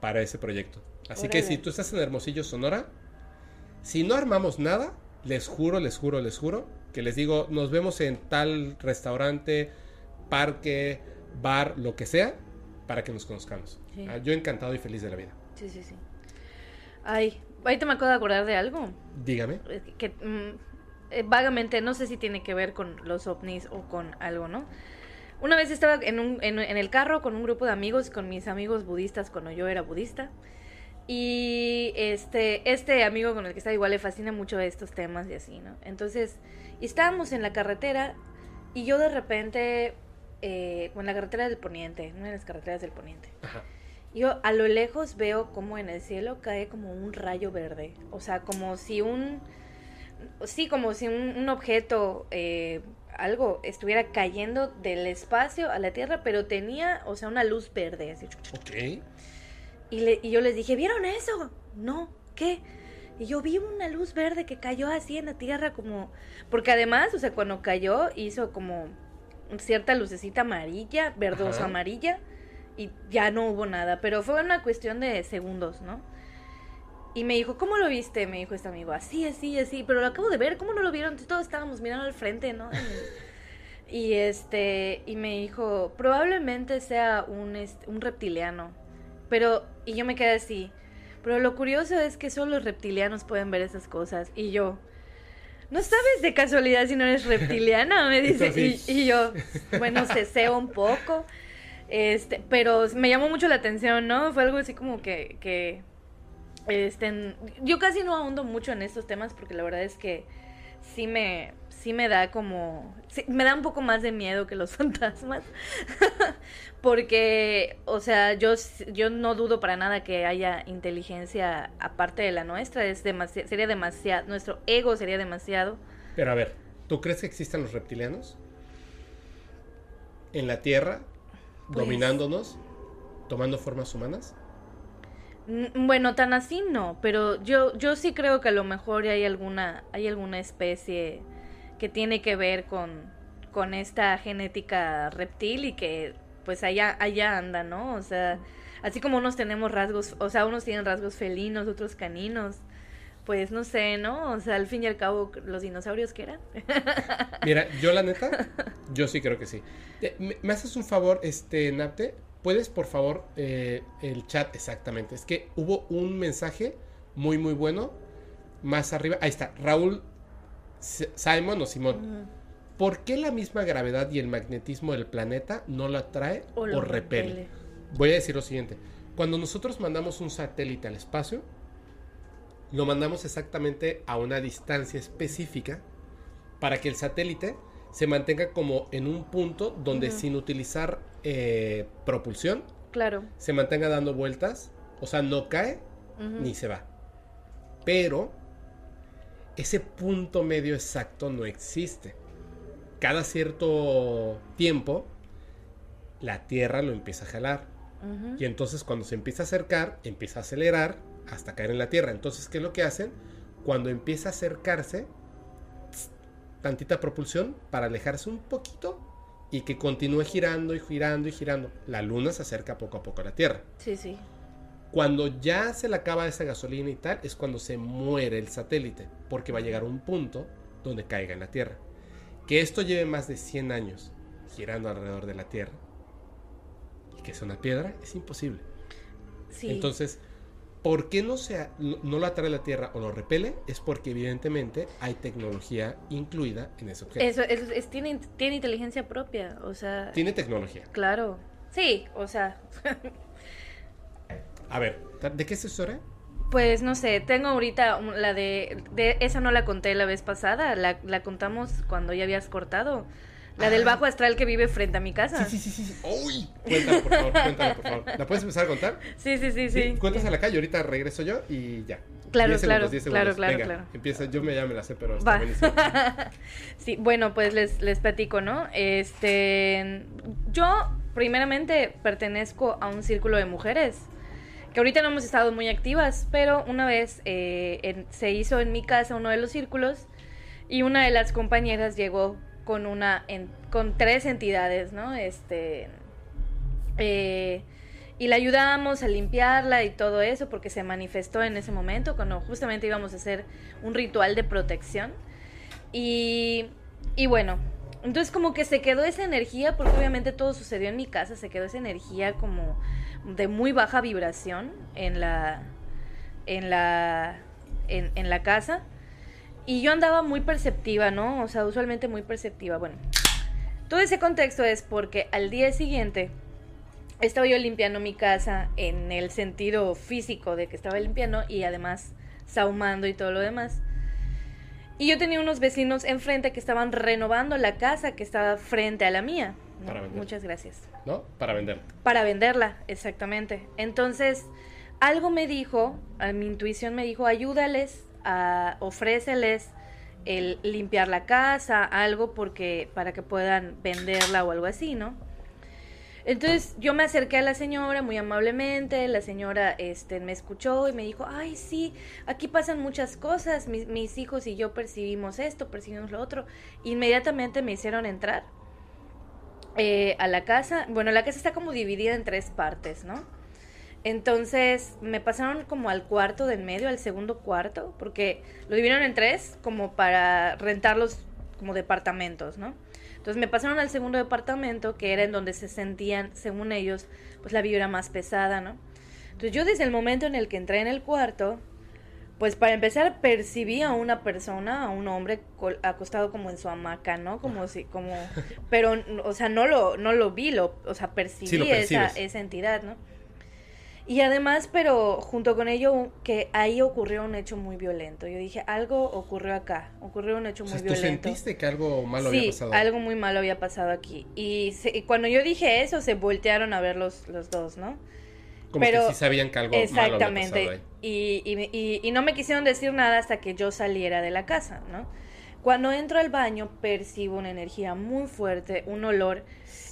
S3: para ese proyecto. Así que si tú estás en Hermosillo, Sonora, si no armamos nada, les juro, les juro, les juro, que les digo, nos vemos en tal restaurante, parque, bar, lo que sea, para que nos conozcamos.
S4: Sí.
S3: Ah, Yo encantado y feliz de la vida.
S4: Sí, sí, sí. Ay, ahorita me acabo de acordar de algo.
S3: Dígame.
S4: eh, Que mm, eh, vagamente, no sé si tiene que ver con los ovnis o con algo, ¿no? Una vez estaba en, un, en, en el carro con un grupo de amigos, con mis amigos budistas cuando yo era budista. Y este, este amigo con el que estaba igual le fascina mucho estos temas y así, ¿no? Entonces, estábamos en la carretera y yo de repente, eh, en la carretera del poniente, una de las carreteras del poniente.
S3: Ajá.
S4: Yo a lo lejos veo como en el cielo cae como un rayo verde. O sea, como si un... Sí, como si un, un objeto, eh, algo, estuviera cayendo del espacio a la Tierra, pero tenía, o sea, una luz verde. Así.
S3: Ok.
S4: Y, le- y yo les dije, ¿vieron eso? No, ¿qué? Y yo vi una luz verde que cayó así en la Tierra como... Porque además, o sea, cuando cayó hizo como cierta lucecita amarilla, verdosa
S3: Ajá.
S4: amarilla, y ya no hubo nada, pero fue una cuestión de segundos, ¿no? Y me dijo, ¿cómo lo viste? Me dijo este amigo, así, así, así, pero lo acabo de ver, ¿cómo no lo vieron? Todos estábamos mirando al frente, ¿no? *laughs* Y este, y me dijo, probablemente sea un, este, un reptiliano. Pero, y yo me quedé así. Pero lo curioso es que solo los reptilianos pueden ver esas cosas. Y yo, ¿no sabes de casualidad si no eres reptiliana? Me *laughs* dice. Y, yo, *laughs* bueno, ceseo un poco. Este, pero me llamó mucho la atención, ¿no? Fue algo así como que, que este, yo casi no ahondo mucho en estos temas porque la verdad es que sí me, sí me da como, sí, me da un poco más de miedo que los *laughs* fantasmas, *laughs* porque, o sea, yo, yo no dudo para nada que haya inteligencia aparte de la nuestra, es demasi- sería demasiado, nuestro ego sería demasiado.
S3: Pero a ver, ¿tú crees que existan los reptilianos? en la Tierra,
S4: Pues-
S3: dominándonos, tomando formas humanas?
S4: Mm, Bueno, tan así no, pero yo, yo sí creo que a lo mejor hay alguna, hay alguna especie que tiene que ver con, con esta genética reptil y que pues allá, allá anda, ¿no? O sea, así como unos tenemos rasgos, o sea, unos tienen rasgos felinos, otros caninos, pues no sé, ¿no? O sea, al fin y al cabo, los dinosaurios que eran. *laughs*
S3: Mira, yo la neta, yo sí creo que sí. Eh, ¿Me, me haces un favor, este, Napte? ¿Puedes, por favor, eh, el chat exactamente? Es que hubo un mensaje muy, muy bueno más arriba. Ahí está, Raúl Simon o Simón. ¿Por qué la misma gravedad y el magnetismo del planeta no la atrae o,
S4: lo
S3: repele?
S4: repele.
S3: Voy a decir lo siguiente. Cuando nosotros mandamos un satélite al espacio, lo mandamos exactamente a una distancia específica para que el satélite se mantenga como en un punto donde sin utilizar eh, propulsión
S4: Claro.
S3: se mantenga dando vueltas, o sea, no cae ni se va. Pero ese punto medio exacto no existe. Cada cierto tiempo la Tierra lo empieza a jalar.
S4: Ujú.
S3: Y entonces cuando se empieza a acercar, empieza a acelerar hasta caer en la Tierra. Entonces, ¿qué es lo que hacen? Cuando empieza a acercarse, tss, tantita propulsión para alejarse un poquito y que continúe girando y girando y girando. La Luna se acerca poco a poco a la Tierra.
S4: Sí, sí.
S3: Cuando ya se le acaba esa gasolina y tal, es cuando se muere el satélite, porque va a llegar un punto donde caiga en la Tierra. Que esto lleve más de 100 años girando alrededor de la Tierra y que sea una piedra, es imposible.
S4: Sí.
S3: Entonces, ¿por qué no, se, no, no lo atrae la Tierra o lo repele? Es porque evidentemente hay tecnología incluida en ese objeto.
S4: Eso, es, es- tiene, tiene inteligencia propia, o sea,
S3: Tiene tecnología.
S4: claro. Sí, o sea, *laughs*
S3: A ver, ¿de qué es historia?
S4: pues no sé, tengo ahorita la de, de esa no la conté la vez pasada, la, la contamos cuando ya habías cortado. La del bajo astral que vive frente a mi casa.
S3: Ah. Sí, sí, sí, sí. sí. ¡Uy! Cuéntala, por favor, cuéntala, por favor. ¿La puedes empezar a contar?
S4: sí, sí, sí. sí.
S3: Cuéntasela acá y ahorita regreso yo y ya.
S4: Claro,
S3: 10
S4: claro,
S3: segundos, 10
S4: claro, claro,
S3: Venga,
S4: claro.
S3: Empieza, yo me ya me la sé, pero está
S4: Va.
S3: buenísimo. *laughs*
S4: Sí, bueno, pues les, les platico, ¿no? Este, yo primeramente pertenezco a un círculo de mujeres que ahorita no hemos estado muy activas, pero una vez eh, se hizo en mi casa uno de los círculos y una de las compañeras llegó con una, en- con tres entidades, ¿no? Este, eh, y la ayudamos a limpiarla y todo eso porque se manifestó en ese momento cuando justamente íbamos a hacer un ritual de protección. Y, y bueno, entonces como que se quedó esa energía, porque obviamente todo sucedió en mi casa, se quedó esa energía como de muy baja vibración en la, en la, en, la casa. Y yo andaba muy perceptiva, ¿no? O sea, usualmente muy perceptiva. Bueno, todo ese contexto es porque al día siguiente estaba yo limpiando mi casa en el sentido físico de que estaba limpiando y además sahumando y todo lo demás. Y yo tenía unos vecinos enfrente que estaban renovando la casa que estaba frente a la mía. ¿no?
S3: Para.
S4: Muchas gracias.
S3: ¿No? Para vender.
S4: Para venderla, exactamente. Entonces, algo me dijo, a mi intuición me dijo, ayúdales, a, ofréceles el limpiar la casa, algo porque para que puedan venderla o algo así, ¿no? Entonces yo me acerqué a la señora muy amablemente, la señora este, me escuchó y me dijo, ay sí, aquí pasan muchas cosas, mis, hijos y yo percibimos esto, percibimos lo otro. Inmediatamente me hicieron entrar eh, a la casa. Bueno, la casa está como dividida en tres partes, ¿no? Entonces me pasaron como al cuarto del medio, al segundo cuarto, porque lo dividieron en tres como para rentarlos como departamentos, ¿no? Entonces me pasaron al segundo departamento, que era en donde se sentían, según ellos, pues la vibra más pesada, ¿no? Entonces yo desde el momento en el que entré en el cuarto, pues para empezar percibí a una persona, a un hombre col- acostado como en su hamaca, ¿no? Como si, como, *laughs* pero, o sea, no lo, no lo vi, lo, o sea, percibí
S3: Sí,
S4: esa, esa entidad, ¿no? Y además, pero junto con ello, que ahí ocurrió un hecho muy violento. Yo dije, algo ocurrió acá, ocurrió un hecho
S3: O
S4: muy
S3: sea, tú
S4: violento.
S3: sentiste que algo malo
S4: sí,
S3: había pasado.
S4: algo muy malo había pasado aquí. Y, se- y cuando yo dije eso, se voltearon a ver los, los dos, ¿no?
S3: Como
S4: pero-
S3: que sí sabían que algo malo había pasado
S4: Exactamente.
S3: ahí.
S4: Y, y- y no me quisieron decir nada hasta que yo saliera de la casa, ¿no? Cuando entro al baño percibo una energía muy fuerte, un olor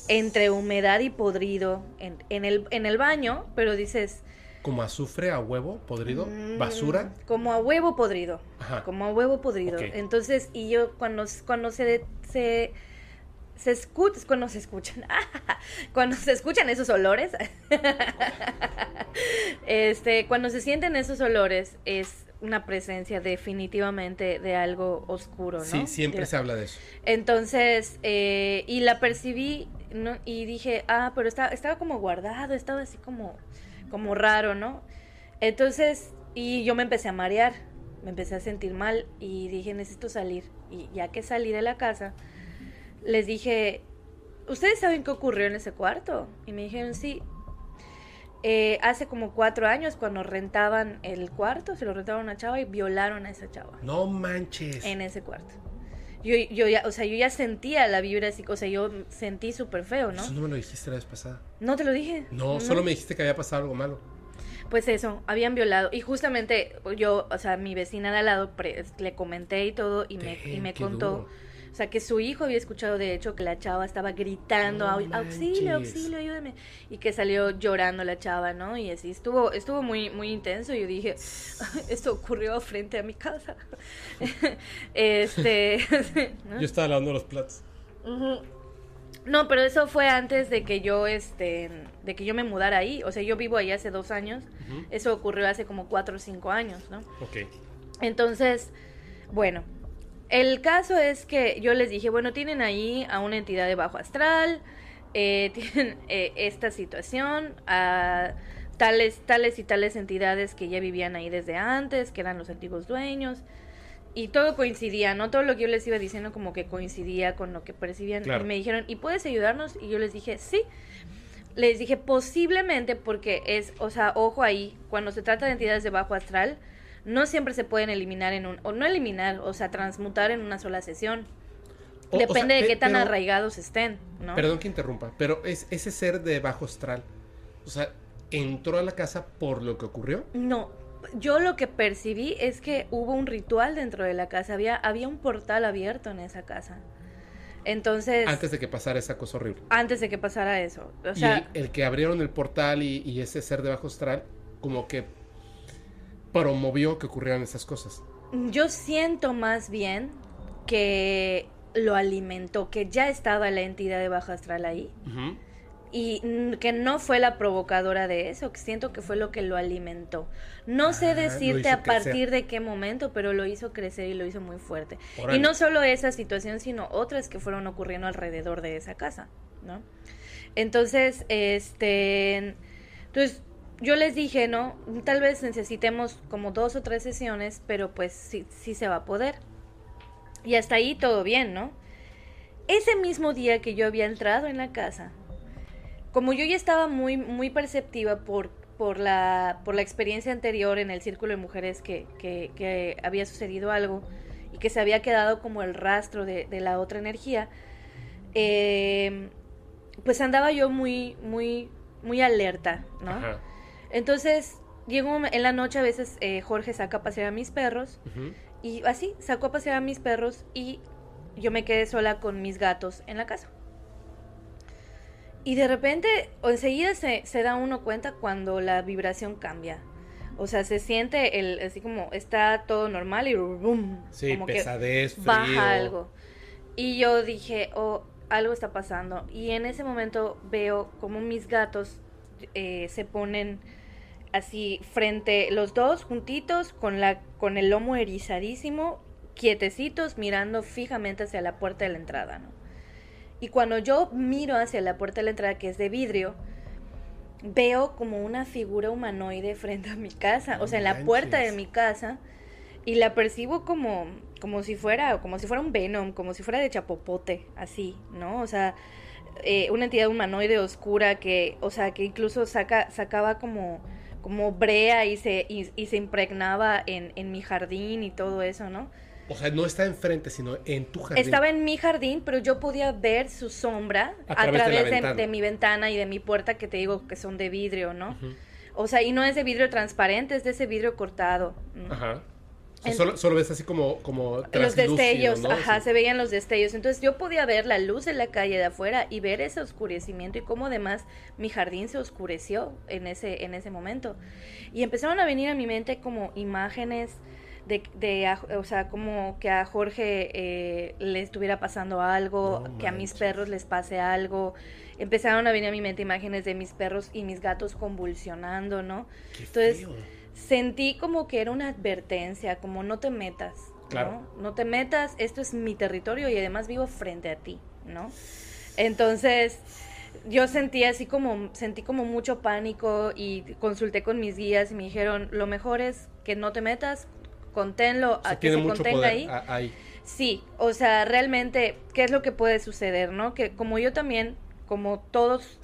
S4: entre humedad y podrido en, en el, en el baño, pero dices...
S3: Como azufre a huevo podrido,
S4: mm,
S3: basura.
S4: Como a huevo podrido.
S3: Ajá.
S4: Como a huevo podrido. Entonces, y yo cuando, cuando se, se, se escucha, cuando se escuchan, *laughs* cuando se escuchan esos olores, *laughs* este, cuando se sienten esos olores, es una presencia definitivamente de algo oscuro, ¿no?
S3: Sí, siempre se habla de eso.
S4: entonces, eh, y la percibí, ¿no? Y dije, ah, pero estaba, estaba como guardado, estaba así como, como raro, ¿no? Entonces, y yo me empecé a marear, me empecé a sentir mal y dije, necesito salir. Y ya que salí de la casa, les dije, ¿ustedes saben qué ocurrió en ese cuarto? Y me dijeron, sí. Eh, hace como cuatro años, cuando rentaban el cuarto, se lo rentaron a una chava y violaron a esa chava
S3: No manches.
S4: en ese cuarto. Yo, yo ya, o sea, yo ya sentía la vibra así, o sea, yo sentí súper feo, ¿no?
S3: Eso no me lo dijiste la vez pasada.
S4: No te lo dije.
S3: No, solo me dijiste que había pasado algo malo.
S4: Pues eso, habían violado. Y justamente yo, o sea, mi vecina de al lado pre- le comenté y todo y me, y me contó.
S3: duro.
S4: O sea, que su hijo había escuchado de hecho que la chava estaba gritando,
S3: No
S4: "Au- auxilio, auxilio, ayúdame. Y que salió llorando la chava, ¿no? Y así estuvo, estuvo muy, muy intenso. Yo dije, *laughs* esto ocurrió frente a mi casa. *laughs* este, *laughs* ¿no?
S3: Yo estaba lavando los platos.
S4: No, pero eso fue antes de que yo, este, de que yo me mudara ahí. O sea, yo vivo ahí hace dos años. Eso ocurrió hace como cuatro o cinco años, ¿no?
S3: Ok.
S4: Entonces, bueno, el caso es que yo les dije, bueno, tienen ahí a una entidad de bajo astral, eh, *laughs* tienen eh, esta situación, a tales, tales y tales entidades que ya vivían ahí desde antes, que eran los antiguos dueños. Y todo coincidía, ¿no? Todo lo que yo les iba diciendo como que coincidía con lo que percibían.
S3: Claro.
S4: Y me dijeron, ¿y puedes ayudarnos? Y yo les dije, sí. Les dije, posiblemente porque es, o sea, ojo ahí, cuando se trata de entidades de bajo astral, no siempre se pueden eliminar en un, o no eliminar, o sea, transmutar en una sola sesión.
S3: O- o
S4: Depende
S3: sea,
S4: de qué tan
S3: pero-
S4: arraigados estén, ¿no?
S3: Perdón que interrumpa, pero es ese ser de bajo astral. O sea, entró a la casa por lo que ocurrió.
S4: No, yo lo que percibí es que hubo un ritual dentro de la casa, había, había un portal abierto en esa casa. Entonces,
S3: Antes de que pasara esa cosa horrible.
S4: antes de que pasara eso, o
S3: y el que abrieron el portal y, y ese ser de bajo astral, como que promovió que ocurrieran esas cosas.
S4: yo siento más bien que lo alimentó, que ya estaba la entidad de bajo astral ahí. Y que no fue la provocadora de eso, que siento que fue lo que lo alimentó. No sé
S3: Ah,
S4: decirte a partir
S3: crecer.
S4: de qué momento, pero lo hizo crecer y lo hizo muy fuerte. Y no solo esa situación, sino otras que fueron ocurriendo alrededor de esa casa, ¿no? Entonces, este, entonces yo les dije, ¿no? Tal vez necesitemos como dos o tres sesiones, pero pues sí, sí se va a poder. Y hasta ahí todo bien, ¿no? Ese mismo día que yo había entrado en la casa, como yo ya estaba muy, muy perceptiva por, por, la, por la experiencia anterior en el círculo de mujeres que, que, había sucedido algo y que se había quedado como el rastro de, la otra energía, eh, pues andaba yo muy, muy, muy alerta, ¿no? Entonces, llegó en la noche a veces eh, Jorge saca a pasear a mis perros y así sacó a pasear a mis perros y yo me quedé sola con mis gatos en la casa. Y de repente, o enseguida se, se da uno cuenta cuando la vibración cambia. O sea, se siente el, así como está todo normal y boom,
S3: Sí,
S4: como que
S3: pesadez, frío.
S4: baja algo. Y yo dije, oh, algo está pasando. Y en ese momento veo como mis gatos eh, se ponen así frente, los dos juntitos, con, la, con el lomo erizadísimo, quietecitos, mirando fijamente hacia la puerta de la entrada, ¿no? Y cuando yo miro hacia la puerta de la entrada, que es de vidrio, veo como una figura humanoide frente a mi casa, o sea, en la puerta de mi casa, y la percibo como, como si fuera, como si fuera un Venom, como si fuera de chapopote, así, ¿no? O sea, eh, una entidad humanoide oscura que, o sea, que incluso saca, sacaba como, como brea y se, y, y se impregnaba en, en mi jardín y todo eso, ¿no?
S3: O sea, no está enfrente, sino en tu jardín.
S4: Estaba en mi jardín, pero yo podía ver su sombra
S3: A través de la
S4: través de,
S3: ventana.
S4: de mi ventana y de mi puerta que te digo que son de vidrio, ¿no? O sea, y no es de vidrio transparente, es de ese vidrio cortado. ¿no?
S3: Ajá. Solo, solo ves así como, como
S4: Los destellos,
S3: ¿no?
S4: ajá,
S3: Sí.
S4: se veían los destellos. Entonces yo podía ver la luz en la calle de afuera y ver ese oscurecimiento y cómo además mi jardín se oscureció en ese, en ese momento. Y empezaron a venir a mi mente como imágenes de, de a- o sea, como que a Jorge eh, le estuviera pasando algo,
S3: No
S4: que a mis perros les pase algo. Empezaron a venir a mi mente imágenes de mis perros y mis gatos convulsionando, ¿no?
S3: Qué
S4: Entonces,
S3: feo.
S4: Sentí como que era una advertencia, como no te metas,
S3: Claro.
S4: ¿no? No te metas, esto es mi territorio y además vivo frente a ti, ¿no? Entonces, yo sentí así como, sentí como mucho pánico y consulté con mis guías y me dijeron, lo mejor es que no te metas, conténlo
S3: O sea,
S4: a que se contenga ahí. Sí, o sea, realmente, ¿qué es lo que puede suceder, no? Que como yo también, como todos,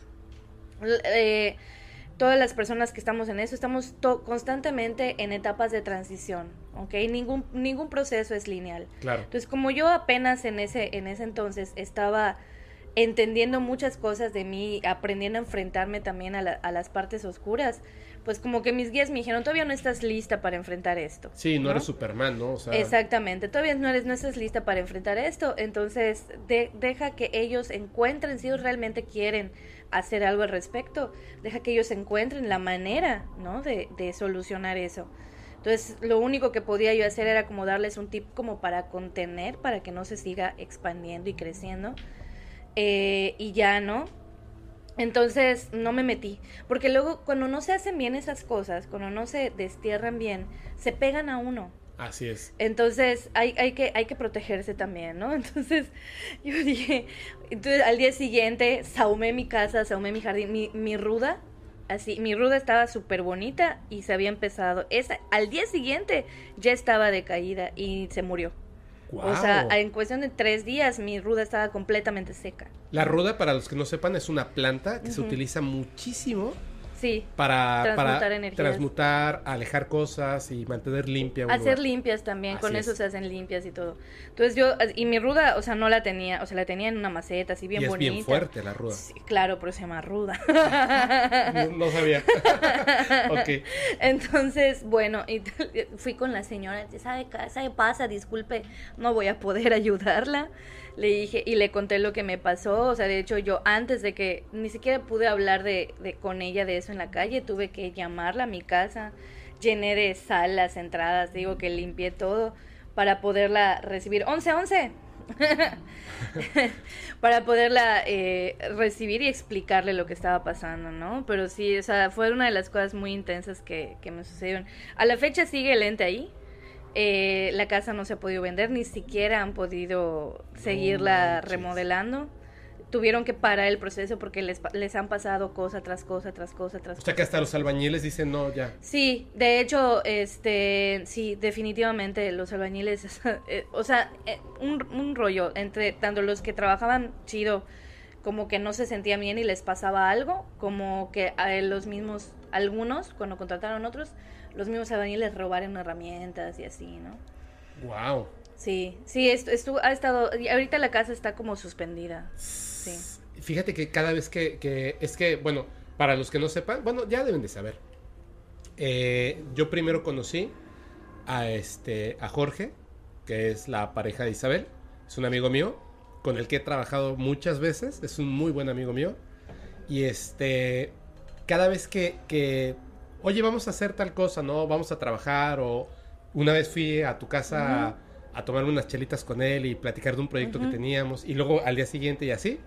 S4: eh, todas las personas que estamos en eso, estamos constantemente en etapas de transición, ¿ok? Ningún, ningún proceso es lineal.
S3: Claro.
S4: Entonces, como yo apenas en ese, en ese entonces estaba entendiendo muchas cosas de mí, aprendiendo a enfrentarme también a, la- a las partes oscuras, pues como que mis guías me dijeron, todavía no estás lista para enfrentar esto.
S3: Sí, no,
S4: ¿no?
S3: eres Superman, ¿no? O sea,
S4: Exactamente, todavía no eres, no estás lista para enfrentar esto, entonces de- deja que ellos encuentren, si ellos realmente quieren hacer algo al respecto, deja que ellos encuentren la manera, ¿no? De, de solucionar eso. Entonces, lo único que podía yo hacer era como darles un tip como para contener, para que no se siga expandiendo y creciendo. Eh, y ya, ¿no? Entonces no me metí, porque luego cuando no se hacen bien esas cosas, cuando no se destierran bien, se pegan a uno.
S3: así es.
S4: Entonces hay, hay, que, hay que protegerse también, ¿no? *laughs* Entonces yo dije, entonces al día siguiente sahumé mi casa, sahumé mi jardín, mi, mi ruda, así, mi ruda estaba súper bonita y se había empezado, esa, al día siguiente ya estaba decaída y se murió. O sea, en cuestión de tres días mi ruda estaba completamente seca.
S3: La ruda, para los que no sepan, es una planta que se utiliza muchísimo
S4: Sí,
S3: para
S4: Transmutar
S3: para
S4: energías.
S3: transmutar, alejar cosas y mantener limpia. un
S4: hacer
S3: lugar.
S4: limpias también, con eso
S3: es.
S4: se hacen limpias y todo. Entonces yo, y mi ruda, o sea, no la tenía, o sea, la tenía en una maceta, así bien
S3: y es
S4: bonita.
S3: bien fuerte la ruda.
S4: Sí, claro, pero se llama ruda. *laughs*
S3: No, no sabía. *laughs* ok.
S4: Entonces, bueno, y *laughs* fui con la señora, ¿sabe sabe qué pasa? Disculpe, no voy a poder ayudarla. Le dije, y le conté lo que me pasó, o sea, de hecho yo antes de que ni siquiera pude hablar de, de con ella de eso en la calle, tuve que llamarla a mi casa, llené de sal las entradas, digo que limpié todo para poderla recibir. ¡11, 11! *laughs* para poderla eh, recibir y explicarle lo que estaba pasando, ¿no? Pero sí, o sea, fue una de las cosas muy intensas que, que me sucedieron. A la fecha sigue el ente ahí. Eh, la casa no se ha podido vender, ni siquiera han podido seguirla remodelando. Tuvieron que parar el proceso porque les, les han pasado cosa tras cosa, tras cosa, tras
S3: O sea que hasta los albañiles dicen no, ya.
S4: Sí, de hecho, este, sí, definitivamente los albañiles, *laughs* eh, o sea, eh, un, un rollo entre tanto los que trabajaban chido, como que no se sentían bien y les pasaba algo, como que a los mismos, algunos, cuando contrataron otros, los mismos albañiles robaron herramientas y así, ¿no?
S3: Wow.
S4: Sí, sí, esto, esto ha estado, ahorita la casa está como suspendida. Sí.
S3: Fíjate que cada vez que, que- es que, bueno, para los que no sepan, bueno, ya deben de saber. Eh, yo primero conocí a este a Jorge, que es la pareja de Isabel, es un amigo mío con el que he trabajado muchas veces, es un muy buen amigo mío y este cada vez que, que oye, vamos a hacer tal cosa, no, vamos a trabajar o una vez fui a tu casa a, a tomarme unas chelitas con él y platicar de un proyecto que teníamos y luego al día siguiente y así.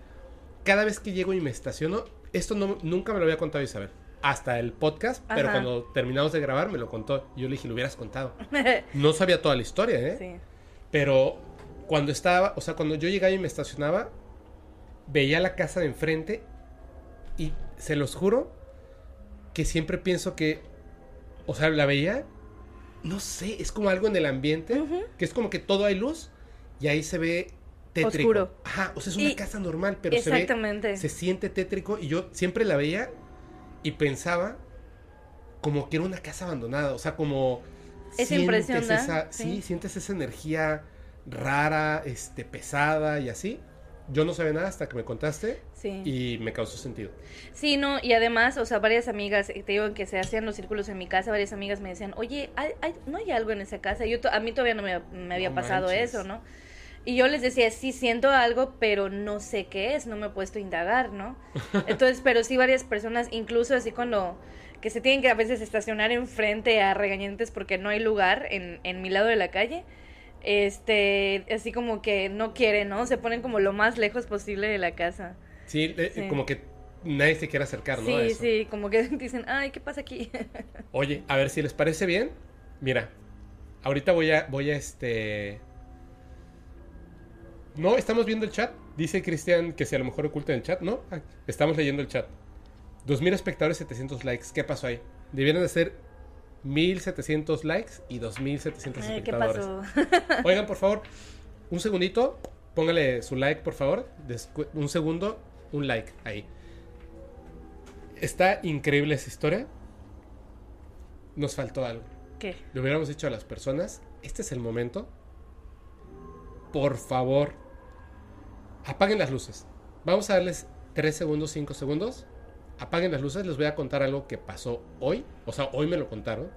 S3: Cada vez que llego y me estaciono, esto no, nunca me lo había contado Isabel. Hasta el podcast, pero cuando terminamos de grabar me lo contó. Yo le dije, lo hubieras contado. *laughs* No sabía toda la historia, ¿eh?
S4: sí.
S3: Pero cuando estaba, o sea, cuando yo llegaba y me estacionaba, veía la casa de enfrente y se los juro que siempre pienso que, o sea, la veía, no sé, es como algo en el ambiente, que es como que todo hay luz y ahí se ve tétrico.
S4: Oscuro.
S3: Ajá, o sea, es una
S4: Y-
S3: casa normal, pero se ve, se siente tétrico y yo siempre la veía y pensaba como que era una casa abandonada, o sea, como
S4: Esa
S3: sientes esa, sí.
S4: sí.
S3: sientes esa energía rara, este, pesada y así. Yo no sabía nada hasta que me contaste
S4: Sí.
S3: y me causó sentido.
S4: Sí, no, y además, o sea, varias amigas, eh, te digo que se hacían los círculos en mi casa, varias amigas me decían, oye, ¿hay, hay- no hay algo en esa casa? Yo to- a mí todavía no me, me había
S3: No
S4: pasado
S3: manches.
S4: eso, ¿no? Y yo les decía, sí, siento algo, pero no sé qué es, no me he puesto a indagar, ¿no? *laughs* Entonces, pero sí varias personas, incluso así cuando, que se tienen que a veces estacionar enfrente a regañantes porque no hay lugar en, en mi lado de la calle, este, así como que no quieren, ¿no? Se ponen como lo más lejos posible de la casa.
S3: Sí,
S4: Sí.
S3: como que nadie se quiere acercar, ¿no? a
S4: Sí,
S3: eso.
S4: sí, como que *laughs* dicen, ay, ¿qué pasa aquí? *laughs*
S3: Oye, a ver si les parece bien. Mira, ahorita voy a, voy a este. No, estamos viendo el chat. Dice Cristian que si a lo mejor oculta el chat, ¿no? Ah, Estamos leyendo el chat. 2000 espectadores, 700 likes. ¿Qué pasó ahí? Debieron de ser 1700 likes y 2700
S4: Ay, ¿Qué
S3: espectadores.
S4: pasó? *laughs*
S3: Oigan, por favor, un segundito. Póngale su like, por favor. Descu- un segundo, un like ahí. Está increíble esa historia. Nos faltó algo.
S4: ¿Qué?
S3: Le hubiéramos dicho a las personas, este es el momento. Por favor, apaguen las luces. Vamos a darles 3 segundos, 5 segundos. Apaguen las luces. Les voy a contar algo que pasó hoy. O sea, hoy me lo contaron.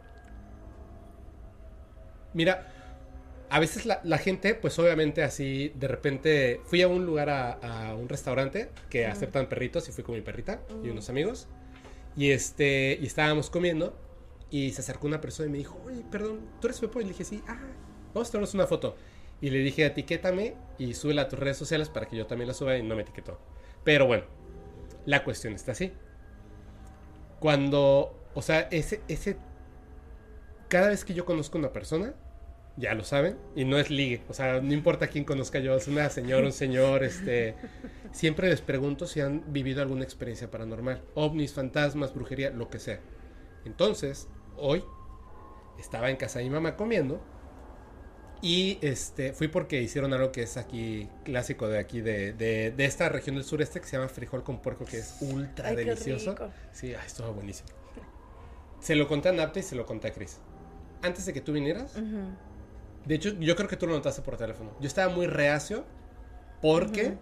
S3: Mira, a veces la, la gente, pues obviamente así, de repente fui a un lugar, a, a un restaurante que aceptan perritos y fui con mi perrita y unos amigos. Y este, y estábamos comiendo y se acercó una persona y me dijo, oye, perdón, ¿tú eres Pepo? Y le dije, sí, ah, vamos a tomarnos una foto. Y le dije, etiquétame y súbela a tus redes sociales para que yo también la suba y no me etiquetó. Pero bueno, la cuestión está así. Cuando, o sea, ese, ese, cada vez que yo conozco a una persona, ya lo saben, y no es ligue, o sea, no importa quién conozca yo, es una señora, un señor, este, siempre les pregunto si han vivido alguna experiencia paranormal, ovnis, fantasmas, brujería, lo que sea. Entonces, hoy estaba en casa de mi mamá comiendo y este fui porque hicieron algo que es aquí clásico de aquí de, de, de esta región del sureste que se llama frijol con puerco que es ultra
S4: Ay, qué
S3: delicioso.
S4: rico.
S3: Sí, ay, estuvo buenísimo. Se lo conté a Napta y se lo conté a Chris. Antes de que tú vinieras, de hecho, yo creo que tú lo notaste por teléfono. Yo estaba muy reacio porque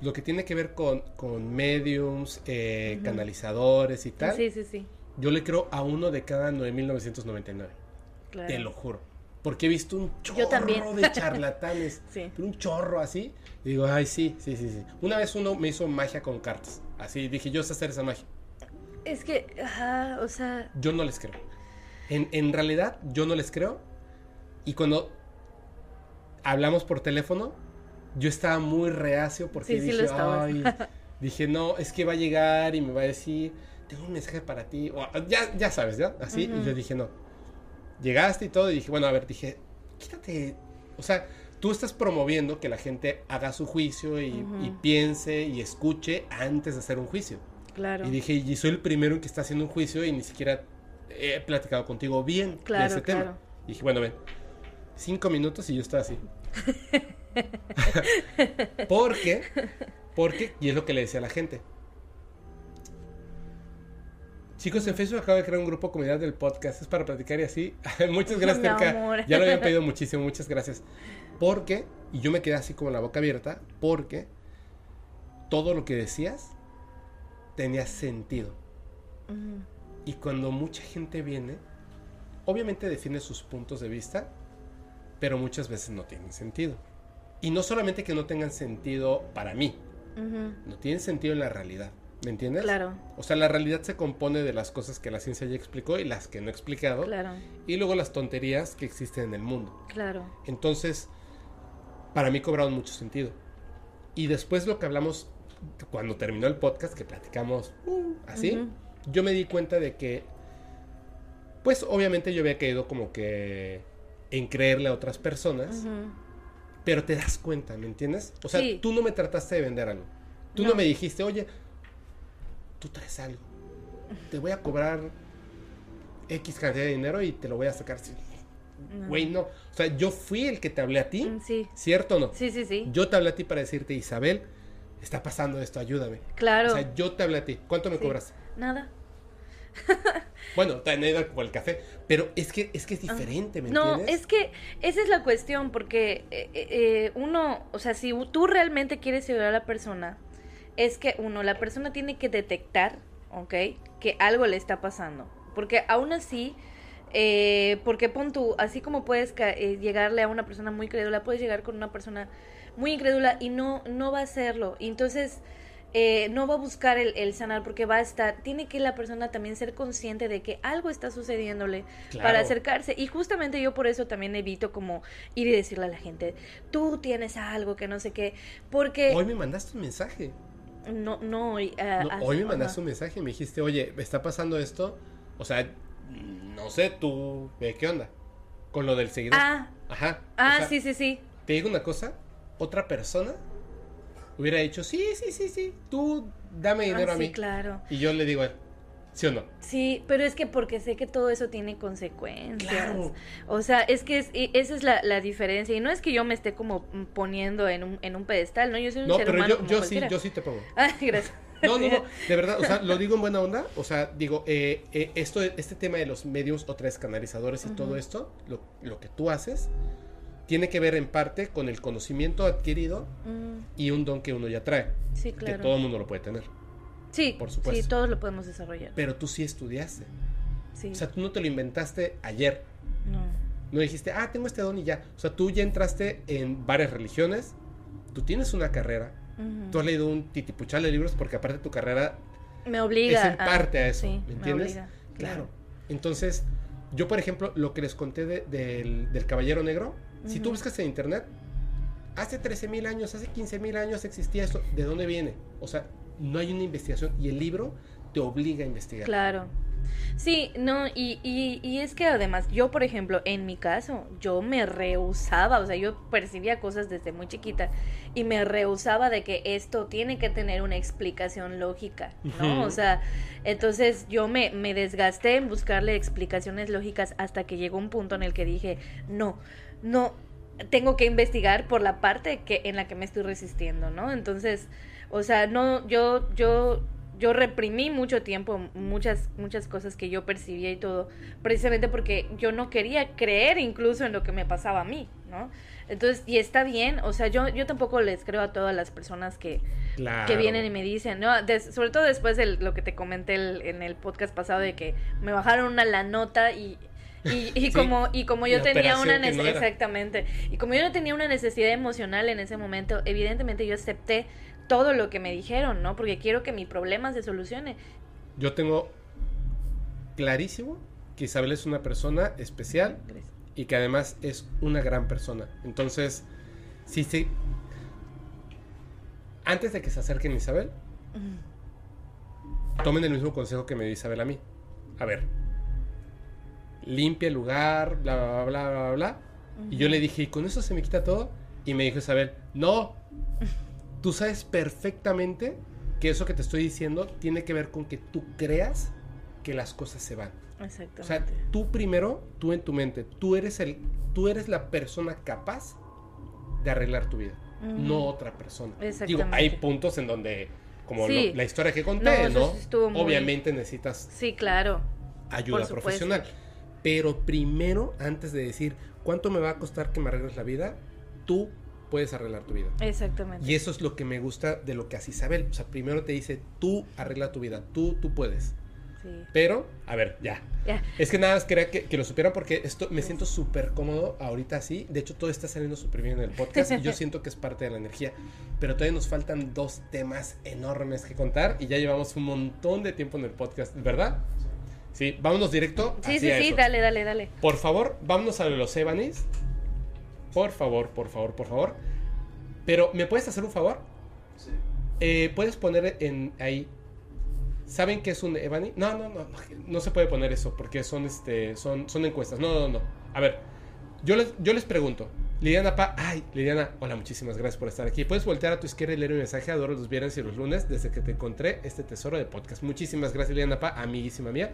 S3: lo que tiene que ver con, con mediums, eh, canalizadores y tal,
S4: Sí, sí, sí.
S3: yo le creo a uno de cada 9.999.
S4: Claro.
S3: Te lo juro. Porque he visto un chorro
S4: Yo también.
S3: de charlatanes. *laughs*
S4: Sí.
S3: pero un chorro así. Y digo, ay, sí, sí, sí, sí. Una vez uno me hizo magia con cartas. Así dije, yo sé hacer esa magia.
S4: Es que, ajá, o sea,
S3: Yo no les creo. En, en realidad, yo no les creo. Y cuando hablamos por teléfono, yo estaba muy reacio porque
S4: Sí, sí
S3: dije,
S4: estabas.
S3: ay, *laughs* dije, no, es que va a llegar y me va a decir, tengo un mensaje para ti. O, ya, ya sabes, ¿ya? Así. Y yo dije, no. Llegaste y todo, y dije, bueno, a ver, dije, quítate. O sea, tú estás promoviendo que la gente haga su juicio y, y piense y escuche antes de hacer un juicio.
S4: claro.
S3: Y dije, y soy el primero que está haciendo un juicio y ni siquiera he platicado contigo bien
S4: Claro,
S3: de ese tema.
S4: claro.
S3: Y dije, bueno, ven, cinco minutos y yo estaba así. *laughs* *laughs* porque, porque, y es lo que le decía a la gente. Chicos, en Facebook acabo de crear un grupo comunidad del podcast, es para platicar y así. *laughs* muchas gracias, *laughs* Terca. Ya lo habían *laughs* pedido muchísimo, muchas gracias. Porque, y yo me quedé así como la boca abierta, porque todo lo que decías tenía sentido. Y cuando mucha gente viene, obviamente defiende sus puntos de vista, pero muchas veces no tienen sentido. Y no solamente que no tengan sentido para mí, no tienen sentido en la realidad. ¿Me entiendes?
S4: Claro,
S3: O sea, la realidad se compone de las cosas que la ciencia ya explicó y las que no ha explicado.
S4: claro,
S3: Y luego las tonterías que existen en el mundo.
S4: claro.
S3: Entonces, para mí cobraron mucho sentido. Y después lo que hablamos cuando terminó el podcast, que platicamos uh, así, yo me di cuenta de que, pues obviamente yo había caído como que en creerle a otras personas, pero te das cuenta, ¿me entiendes? O sea,
S4: Sí.
S3: tú no me trataste de vender algo. Tú no.
S4: No.
S3: me dijiste, oye, tú traes algo. Te voy a cobrar X cantidad de dinero y te lo voy a sacar.
S4: No.
S3: Güey, no. O sea, yo fui el que te hablé a ti.
S4: Mm, Sí,
S3: ¿Cierto o no?
S4: sí, sí, sí.
S3: Yo te hablé a ti para decirte, Isabel, está pasando esto, ayúdame.
S4: Claro.
S3: O sea, yo te hablé a ti. ¿Cuánto me
S4: Sí.
S3: cobras?
S4: Nada. *laughs*
S3: Bueno, también hay como el café, pero es que es que es diferente, ¿me
S4: Ah. No,
S3: entiendes?
S4: es que esa es la cuestión, porque eh, eh, uno, o sea, si tú realmente quieres ayudar a la persona, es que uno, la persona tiene que detectar, ¿ok? Que algo le está pasando. Porque aún así, eh, porque pon tú, así como puedes eh, llegarle a una persona muy crédula, puedes llegar con una persona muy incrédula y no, no va a hacerlo. Y entonces eh, no va a buscar el, el sanar porque va a estar, tiene que la persona también ser consciente de que algo está sucediéndole
S3: Claro.
S4: para acercarse. Y justamente yo por eso también evito como ir y decirle a la gente, tú tienes algo que no sé qué, porque
S3: Hoy me mandaste un mensaje.
S4: No, no, y,
S3: No,
S4: ah,
S3: hoy me mandaste un mensaje, me dijiste, oye, me está pasando esto. O sea, no sé, tú, ve qué onda. Con lo del seguidor.
S4: Ah,
S3: Ajá.
S4: ah,
S3: O sea,
S4: sí, sí, sí.
S3: Te digo una cosa, otra persona hubiera dicho, sí, sí, sí, sí, tú dame dinero
S4: Ah,
S3: a
S4: sí,
S3: mí.
S4: claro.
S3: Y yo le digo a él, ¿sí o no?
S4: Sí, pero es que porque sé que todo eso tiene consecuencias.
S3: Claro.
S4: O sea, es que es- esa es la, la diferencia. Y no es que yo me esté como poniendo en un, en un pedestal, ¿no? Yo soy un
S3: No,
S4: ser
S3: pero
S4: humano
S3: yo,
S4: como
S3: yo sí,
S4: cualquiera.
S3: yo sí te pongo. *laughs*
S4: Ah, gracias.
S3: No, no, no, de verdad, o sea, lo digo en buena onda, o sea, digo, eh, eh, esto, este tema de los medios o tres canalizadores y todo esto, lo, lo que tú haces, tiene que ver en parte con el conocimiento adquirido
S4: Mm,
S3: y un don que uno ya trae,
S4: sí,
S3: que
S4: claro.
S3: todo el mundo lo puede tener,
S4: sí,
S3: por supuesto.
S4: sí, todos lo podemos desarrollar.
S3: pero tú sí estudiaste,
S4: Sí,
S3: o sea, tú no te lo inventaste ayer,
S4: no.
S3: no dijiste, ah, tengo este don y ya, o sea, tú ya entraste en varias religiones, tú tienes una carrera, tú has leído un titipuchal de libros porque aparte tu carrera
S4: Me obliga
S3: es en parte a eso,
S4: sí,
S3: ¿me entiendes?
S4: obliga,
S3: Claro. Entonces, yo, por ejemplo, lo que les conté de- del, del Caballero Negro, si tú buscas en internet, hace 13 mil años, hace 15 mil años existía esto, ¿de dónde viene? O sea, no hay una investigación y el libro te obliga a investigar.
S4: Claro. Sí, no, y, y, y es que además, yo, por ejemplo, en mi caso, yo me rehusaba, o sea, yo percibía cosas desde muy chiquita y me rehusaba de que esto tiene que tener una explicación lógica, ¿no? O sea, entonces yo me, me desgasté en buscarle explicaciones lógicas hasta que llegó un punto en el que dije, no, no, tengo que investigar por la parte que en la que me estoy resistiendo, ¿no? Entonces, o sea, no, yo, yo, yo reprimí mucho tiempo muchas, muchas cosas que yo percibía y todo, precisamente porque yo no quería creer incluso en lo que me pasaba a mí, ¿no? Entonces, y está bien, o sea, yo, yo tampoco les creo a todas las personas que,
S3: Claro.
S4: que vienen y me dicen, ¿no? Sobre todo después de lo que te comenté el- en el podcast pasado de que me bajaron una la nota y, y, y *laughs*
S3: Sí,
S4: como y como yo tenía una
S3: operación que no
S4: nece-
S3: era.
S4: exactamente y como yo no tenía una necesidad emocional en ese momento evidentemente yo acepté todo lo que me dijeron no porque quiero que mi problema se solucione
S3: Yo tengo clarísimo que Isabel es una persona especial
S4: Gracias.
S3: y que además es una gran persona. Entonces, sí, sí. Antes de que se acerquen a Isabel, tomen el mismo consejo que me dio Isabel a mí. A ver, limpia el lugar, bla, bla, bla, bla, bla, bla. Y yo le dije, ¿y con eso se me quita todo? Y me dijo Isabel, no, *laughs* tú sabes perfectamente que eso que te estoy diciendo tiene que ver con que tú creas que las cosas se van.
S4: exactamente
S3: O sea, tú primero, tú en tu mente, tú eres el, tú eres la persona capaz de arreglar tu vida, no otra persona. Digo, hay puntos en donde, como
S4: Sí.
S3: lo- la historia que
S4: No,
S3: conté, ¿no?
S4: estuvo muy-
S3: Obviamente necesitas
S4: sí claro
S3: ayuda profesional. Pero primero, antes de decir cuánto me va a costar que me arregles la vida, tú puedes arreglar tu vida.
S4: exactamente
S3: Y eso es lo que me gusta de lo que hace Isabel. O sea, primero te dice, tú arregla tu vida, tú, tú puedes.
S4: sí
S3: Pero, a ver, ya.
S4: ya
S3: Es que nada más quería que, que lo supieran porque esto me siento súper cómodo ahorita así. De hecho, todo está saliendo súper bien en el podcast y yo *laughs* siento que es parte de la energía. Pero todavía nos faltan dos temas enormes que contar y ya llevamos un montón de tiempo en el podcast, ¿verdad? Sí, vámonos directo.
S4: sí sí sí
S3: eso.
S4: dale dale dale
S3: Por favor, vámonos a los Evanis. Por favor, por favor, por favor. Pero, ¿me puedes hacer un favor? Eh, ¿Puedes poner en ahí? ¿Saben qué es un Evani? No, no, no, no, no se puede poner eso porque son este son, son encuestas. No, no, no. A ver, yo les, yo les pregunto. Liliana Pa, ay, Liliana, hola, muchísimas gracias por estar aquí. Puedes voltear a tu izquierda y leer mi mensaje. Adoro los viernes y los lunes desde que te encontré este tesoro de podcast. Muchísimas gracias, Liliana Pa, amiguísima mía.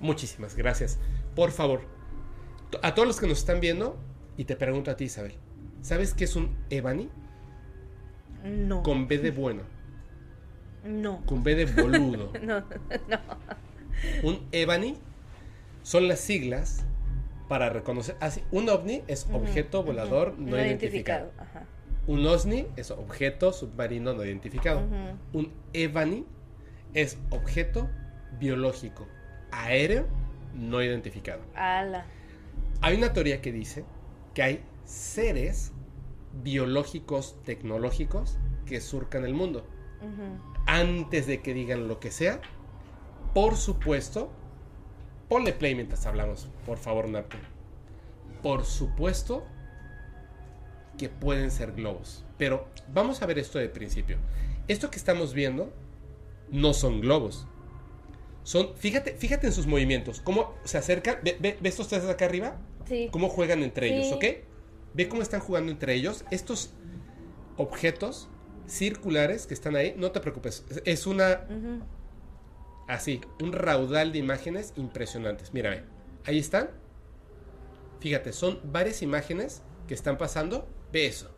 S3: Muchísimas gracias. Por favor, a todos los que nos están viendo, y te pregunto a ti, Isabel, ¿sabes qué es un Ebony?
S4: no
S3: Con B de bueno,
S4: no
S3: con B de boludo. *laughs*
S4: no no
S3: Un EVANI son las siglas para reconocer. Así, un OVNI es objeto volador no, identificado.
S4: Ajá.
S3: Un OSNI es objeto submarino no identificado.
S4: Ujú.
S3: Un EVANI es objeto biológico aéreo no identificado.
S4: Ala.
S3: Hay una teoría que dice que hay seres biológicos tecnológicos que surcan el mundo. Antes de que digan lo que sea, por supuesto, ponle play mientras hablamos, por favor, Napo. Por supuesto que pueden ser globos. Pero vamos a ver esto de principio. Esto que estamos viendo no son globos. Son, fíjate, fíjate en sus movimientos, cómo se acercan. ¿Ve, ve, ve estos tres acá arriba?
S4: Sí.
S3: cómo juegan entre
S4: Sí.
S3: ellos, ¿ok? Ve cómo están jugando entre ellos. Estos objetos circulares que están ahí, no te preocupes. es- una, así, un raudal de imágenes impresionantes. Mira, ve. Ahí están. Fíjate, son varias imágenes que están pasando. Ve eso.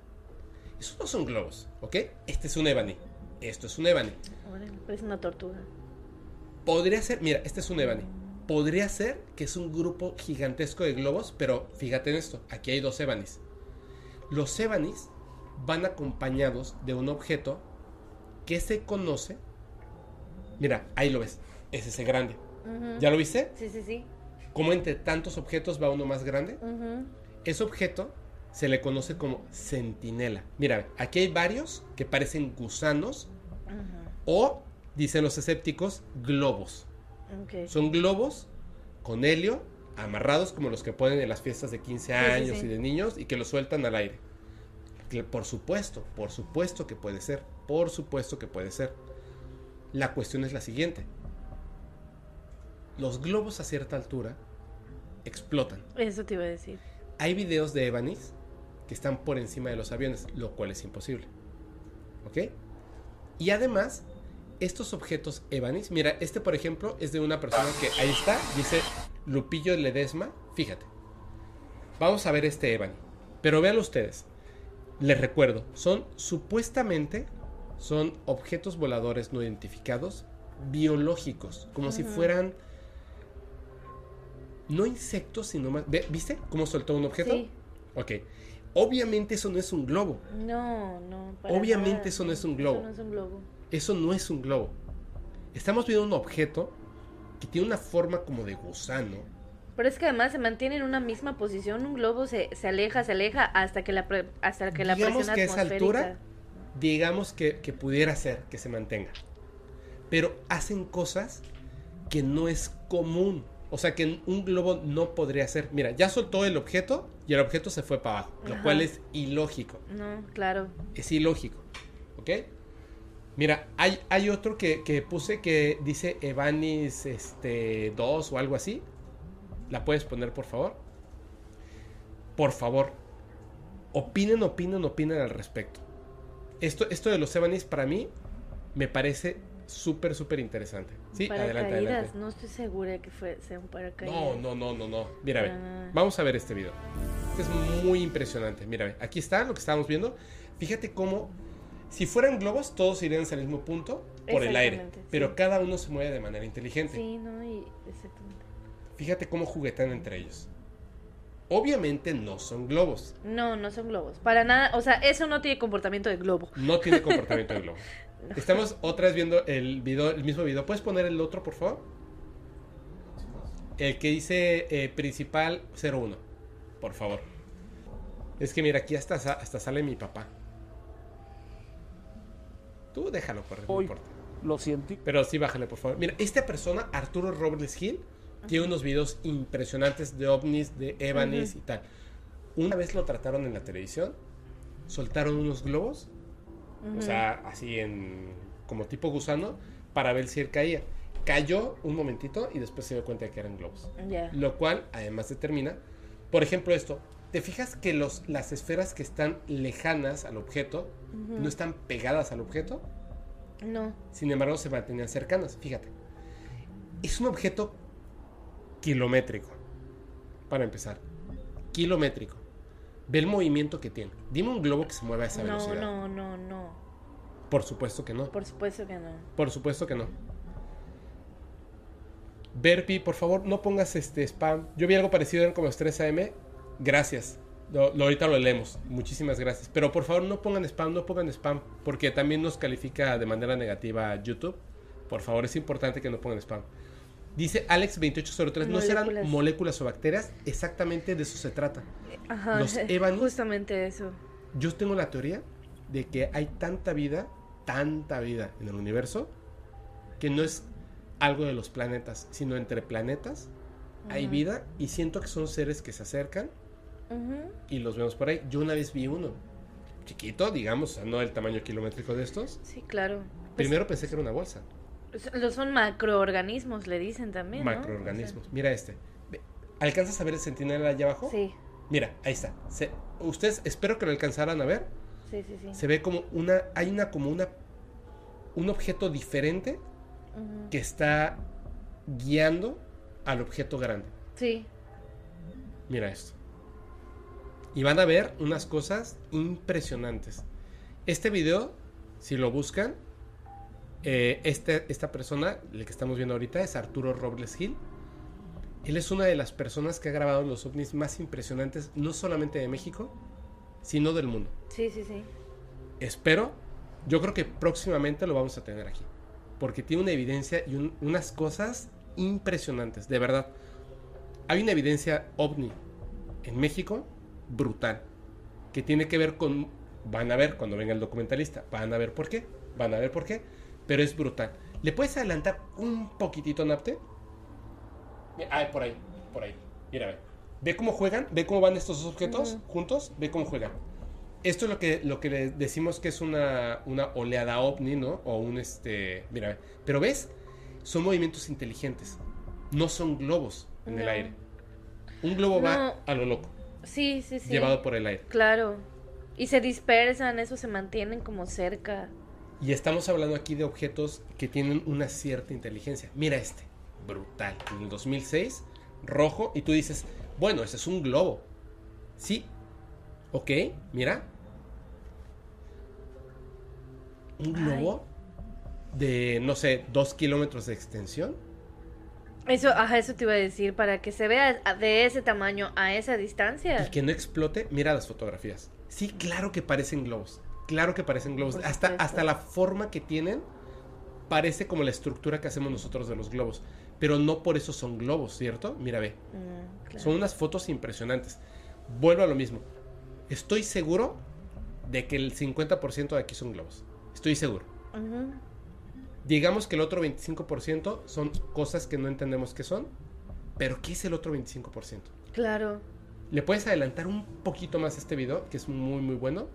S3: Esos no son globos, ¿ok? Este es un Ebony. Esto es un Ebony.
S4: Parece una tortuga.
S3: Podría ser, mira, este es un Ebony. Podría ser que es un grupo gigantesco de globos, pero fíjate en esto, aquí hay dos Ebanis. Los Ebanis van acompañados de un objeto que se conoce. Mira, ahí lo ves, es ese grande. ¿Ya lo viste?
S4: Sí, sí, sí.
S3: Como entre tantos objetos va uno más grande. Ese objeto se le conoce como centinela. Mira, aquí hay varios que parecen gusanos o, dicen los escépticos, globos. Son globos con helio amarrados como los que ponen en las fiestas de 15
S4: sí,
S3: años
S4: sí.
S3: y de niños y que los sueltan al aire. Por supuesto, por supuesto que puede ser, por supuesto que puede ser. La cuestión es la siguiente. Los globos a cierta altura explotan.
S4: Eso te iba a decir.
S3: Hay videos de Evanis que están por encima de los aviones, lo cual es imposible. ¿Ok? Y además, estos objetos Evanis, mira, este por ejemplo es de una persona que ahí está, dice Lupillo Ledesma. Fíjate. Vamos a ver este Evani. Pero véanlo ustedes. Les recuerdo, son supuestamente son objetos voladores no identificados biológicos, como si fueran no insectos, sino más. ¿Ve- ¿Viste cómo soltó un objeto?
S4: Sí.
S3: Ok. Obviamente eso no es un globo.
S4: No, no.
S3: Obviamente
S4: nada.
S3: eso no es un globo.
S4: Eso no es un globo.
S3: Eso no es un globo. Estamos viendo un objeto que tiene una forma como de gusano.
S4: Pero es que además se mantiene en una misma posición. Un globo se, se aleja, se aleja hasta que la, pre- hasta que la
S3: Digamos
S4: presión
S3: que a esa altura, digamos que, que pudiera ser que se mantenga. Pero hacen cosas que no es común. O sea, que un globo no podría hacer. Mira, ya soltó el objeto y el objeto se fue para abajo. Lo cual es ilógico.
S4: No, claro.
S3: Es ilógico. ¿Ok? Mira, hay, hay otro que, que puse que dice Evanis este, 2 o algo así. ¿La puedes poner, por favor? Por favor. Opinen, opinen, opinen al respecto. Esto, esto de los Evanis para mí me parece súper, súper interesante. Sí, adelante, adelante.
S4: No estoy segura que fue, sea un paracaídas.
S3: No, no, no, no, no. Mira, ve. Vamos a ver este video. Este es muy impresionante. Mira, ve. Aquí está lo que estábamos viendo. Fíjate cómo, si fueran globos, todos irían hacia el mismo punto por el aire.
S4: Sí.
S3: Pero cada uno se mueve de manera inteligente.
S4: Sí, no, y exactamente.
S3: Fíjate cómo juguetean entre ellos. Obviamente no son globos.
S4: No, no son globos. Para nada. O sea, eso no tiene comportamiento de globo.
S3: No tiene *laughs* comportamiento de globo. Estamos otra vez viendo el video, el mismo video. ¿Puedes poner el otro, por favor? El que dice eh, principal 01. Por favor. Es que mira, aquí hasta, hasta sale mi papá. Tú déjalo correr, no
S7: Hoy
S3: importa.
S7: los científicos
S3: Pero sí, bájale, por favor. Mira, esta persona, Arturo Robles Hill, tiene unos videos impresionantes de ovnis, de Evanis y tal. Una vez lo trataron en la televisión, soltaron unos globos, o sea, así en como tipo gusano, para ver si él caía. Cayó un momentito y después se dio cuenta de que eran globos.
S4: Ya.
S3: Lo cual además determina, por ejemplo, esto. ¿Te fijas que los, las esferas que están lejanas al objeto no están pegadas al objeto?
S4: No.
S3: Sin embargo, se mantenían cercanas. Fíjate. Es un objeto kilométrico. Para empezar. Kilométrico. Ve el movimiento que tiene. Dime un globo que se mueva a esa
S4: No,
S3: velocidad.
S4: no, no, no.
S3: Por supuesto que no.
S4: Por supuesto que no.
S3: Por supuesto que no. Verpi, por favor, no pongas este spam. Yo vi algo parecido en como 3 AM. Gracias. Lo, lo- ahorita lo leemos. Muchísimas gracias. Pero por favor, no pongan spam, no pongan spam. Porque también nos califica de manera negativa YouTube. Por favor, es importante que no pongan spam. Dice Alex2803, ¿no serán
S4: Moléculas.
S3: o bacterias? Exactamente de eso se trata.
S4: Ajá.
S3: Los *laughs* ébanos-
S4: Justamente eso.
S3: Yo tengo la teoría de que hay tanta vida, tanta vida en el universo, que no es algo de los planetas, sino entre planetas hay vida y siento que son seres que se acercan Y los vemos por ahí. Yo una vez vi uno, chiquito, digamos, no el tamaño kilométrico de estos.
S4: Sí, claro. Pues,
S3: Primero pensé que era una bolsa,
S4: Los son macroorganismos, le dicen también. ¿no?
S3: macroorganismos. Mira este. ¿Alcanzas a ver el centinela allá abajo?
S4: Sí,
S3: Mira, ahí está. Se- ustedes espero que lo alcanzaran a ver.
S4: sí, sí, sí.
S3: Se ve como una, hay una como una, un objeto diferente que está guiando al objeto grande.
S4: Sí,
S3: Mira esto. Y van a ver unas cosas impresionantes. Este video, si lo buscan, eh, este- esta persona, el que estamos viendo ahorita, es Arturo Robles Gil. Él es una de las personas que ha grabado los ovnis más impresionantes, no solamente de México, sino del mundo.
S4: sí, sí, sí.
S3: Espero, yo creo que próximamente lo vamos a tener aquí. Porque tiene una evidencia y un- unas cosas impresionantes, de verdad. Hay una evidencia ovni en México brutal. Que tiene que ver con... Van a ver cuando venga el documentalista. Van a ver por qué. Van a ver por qué. Pero es brutal. ¿Le puedes adelantar un poquitito, Napte? Mira, Ah, por ahí. Por ahí. Mira, ve. Ve cómo juegan. Ve cómo van estos dos objetos juntos. Ve cómo juegan. Esto es lo que, lo que le decimos que es una, una oleada ovni, ¿no? O un este. Mira, ve. pero ves, son movimientos inteligentes. No son globos en el aire. Un globo va a lo loco,
S4: Sí, sí, sí.
S3: llevado por el aire.
S4: Claro. Y se dispersan, eso se mantienen como cerca.
S3: Y estamos hablando aquí de objetos que tienen una cierta inteligencia. Mira este, brutal. En el 2006, rojo, y tú dices, bueno, ese es un globo. Sí, ok, mira. Un globo de, no sé, dos kilómetros de extensión.
S4: Eso, ajá, eso te iba a decir, para que se vea de ese tamaño a esa distancia.
S3: Y que no explote, mira las fotografías. Sí, claro que parecen globos. Claro que parecen globos. Hasta, hasta la forma que tienen parece como la estructura que hacemos nosotros de los globos. Pero no por eso son globos, ¿cierto? Mira, ve.
S4: Mm, claro.
S3: Son unas fotos impresionantes. Vuelvo a lo mismo. Estoy seguro de que el 50% de aquí son globos. Estoy seguro.
S4: Ujú.
S3: Digamos que el otro 25% son cosas que no entendemos qué son. Pero ¿qué es el otro 25%?
S4: Claro.
S3: ¿Le puedes adelantar un poquito más este video? Que es muy, muy bueno.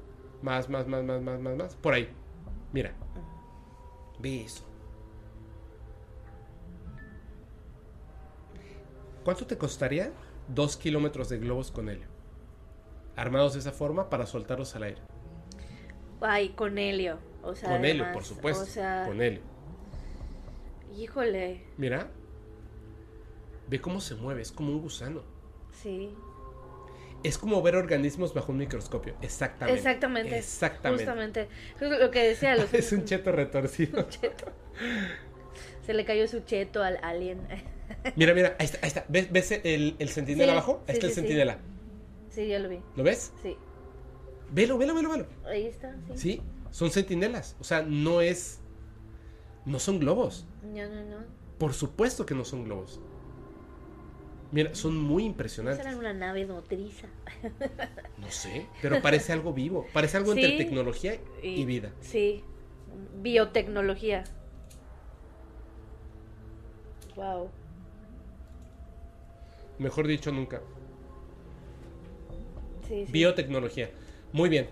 S3: Más, más, más, más, más, más, más. Por ahí. Mira. Ve eso. ¿Cuánto te costaría dos kilómetros de globos con helio? Armados de esa forma para soltarlos al aire.
S4: Ay, con helio. O sea,
S3: con helio, por supuesto.
S4: O sea,
S3: Con helio.
S4: Híjole.
S3: Mira. Ve cómo se mueve. Es como un gusano.
S4: Sí.
S3: Es como ver organismos bajo un microscopio. Exactamente.
S4: Exactamente.
S3: Exactamente.
S4: Justamente. Lo que decía. Los *laughs*
S3: Es un *laughs* cheto retorcido.
S4: cheto. Se le cayó su cheto al alien. *laughs*
S3: Mira, mira, ahí está, ahí está. ¿Ves, ves el, el centinela
S4: Sí,
S3: abajo? Ahí
S4: sí,
S3: está el
S4: sí, sí.
S3: centinela.
S4: Sí, ya lo vi.
S3: ¿Lo ves?
S4: Sí.
S3: Velo, velo, velo, velo.
S4: Ahí está, sí.
S3: Sí, son centinelas. O sea, no es. No son globos.
S4: No, no, no.
S3: Por supuesto que no son globos. Mira, son muy impresionantes.
S4: Serán una nave.
S3: No sé, pero parece algo vivo. Parece algo
S4: Sí.
S3: entre tecnología y vida.
S4: Sí. Biotecnología. Wow.
S3: Mejor dicho, nunca.
S4: Sí, sí.
S3: Biotecnología. Muy bien.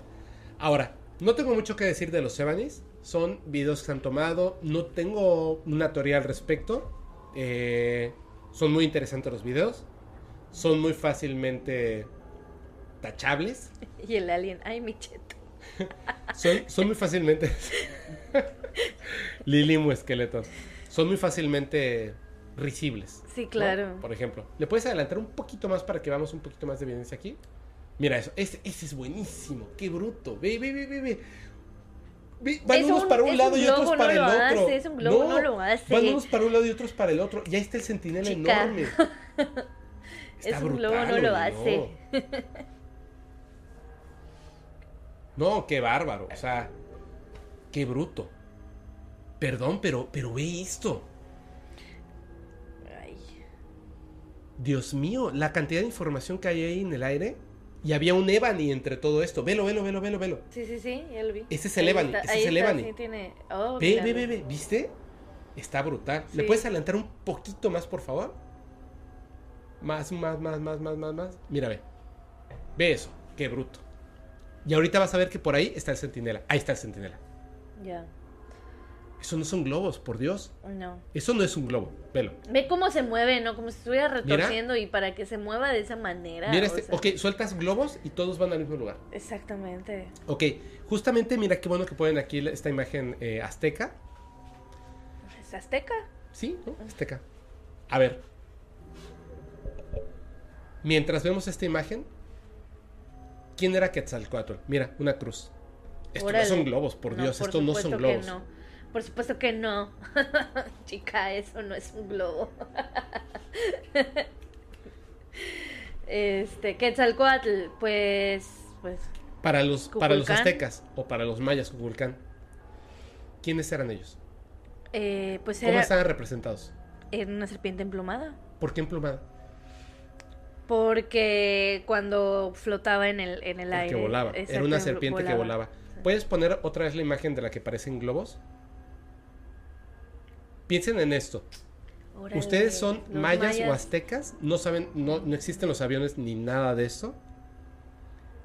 S3: Ahora, no tengo mucho que decir de los Evanis. Son videos que se han tomado. No tengo una teoría al respecto. Eh, son muy interesantes los videos. Son muy fácilmente tachables. *laughs*
S4: Y el alien. Ay, mi cheto. *laughs*
S3: Son, son muy fácilmente. *laughs* Lilimu esqueleto. Son muy fácilmente risibles.
S4: Sí,
S3: ¿no?
S4: claro.
S3: Por ejemplo, ¿le puedes adelantar un poquito más para que veamos un poquito más de evidencia aquí? Mira eso, ese, ese es buenísimo, qué bruto. Ve, ve, ve, ve, ve. Van
S4: Es
S3: unos
S4: un-
S3: para un lado
S4: un
S3: y otros para
S4: no
S3: el
S4: lo
S3: otro.
S4: hace, es un globo, no lo hace.
S3: Van unos para un lado y otros para el otro. Y ahí está el centinela
S4: Chica.
S3: enorme. *laughs*
S4: Es un globo, no lo hace.
S3: No. *laughs* No, qué bárbaro. O sea, qué bruto. Perdón, pero, pero ve esto.
S4: Ay.
S3: Dios mío, la cantidad de información que hay ahí en el aire. Y había un Ebony entre todo esto. Velo, velo, velo, velo, velo.
S4: Sí, sí, sí, ya lo vi.
S3: Ese es el
S4: Ahí
S3: Ebony,
S4: está,
S3: ese es el
S4: está,
S3: Ebony.
S4: sí tiene... Oh,
S3: Ve, ve, ve, ve. ¿Viste? Está brutal. ¿Le puedes adelantar un poquito más, por favor? Más, más, más, más, más, más, más. Mira, ve. Ve eso. Qué bruto. Y ahorita vas a ver que por ahí está el centinela. Ahí está el centinela.
S4: Ya,
S3: Eso no son globos, por Dios.
S4: no.
S3: Eso no es un globo. Velo.
S4: Ve cómo se mueve, ¿no? Como si estuviera retorciendo y para que se mueva de esa manera.
S3: Mira
S4: o
S3: este.
S4: sea,
S3: Ok, sueltas globos y todos van al mismo lugar.
S4: Exactamente.
S3: Ok, justamente mira qué bueno que ponen aquí esta imagen eh, azteca.
S4: ¿Es azteca?
S3: Sí, ¿no? Azteca. A ver. Mientras vemos esta imagen, ¿quién era Quetzalcoatl? Mira, una cruz. Esto
S4: Órale.
S3: no son globos, por Dios,
S4: por
S3: esto no son
S4: supuesto que
S3: globos.
S4: no. Por supuesto que no. *laughs* Chica, eso no es un globo. *laughs* este, Quetzalcoatl, pues, pues,
S3: Para los, para los aztecas o para los mayas, Kukulcán. ¿Quiénes eran ellos?
S4: eh, pues
S3: ¿Cómo
S4: era,
S3: estaban representados?
S4: era una serpiente emplumada.
S3: ¿Por qué emplumada?
S4: Porque cuando flotaba en el, en el
S3: Porque
S4: aire.
S3: volaba. Era una serpiente que volaba. ¿Puedes poner otra vez la imagen de la que parecen globos? Piensen en esto.
S4: Órale,
S3: Ustedes son
S4: los
S3: mayas, o aztecas, no saben, no, no existen los aviones ni nada de esto.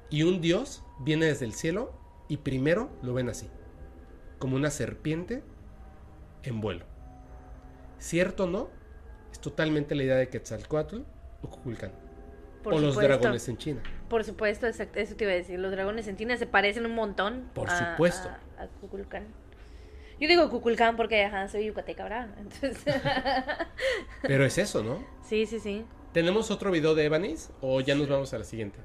S3: Y un dios viene desde el cielo y primero lo ven así, como una serpiente en vuelo. ¿Cierto o no? Es totalmente la idea de Quetzalcoatl o Kukulcán.
S4: Por
S3: o los
S4: supuesto.
S3: dragones en China.
S4: Por supuesto, exacto, eso te iba a decir. Los dragones en China se parecen un montón.
S3: Por
S4: a-
S3: supuesto.
S4: A, a Kukulcán. Yo digo Kukulcán porque ajá, soy yucateca, ¿verdad? *laughs* Entonces, *laughs*
S3: Pero es eso, ¿no?
S4: sí, sí, sí.
S3: ¿Tenemos otro video de Evanis o ya nos vamos a la siguiente?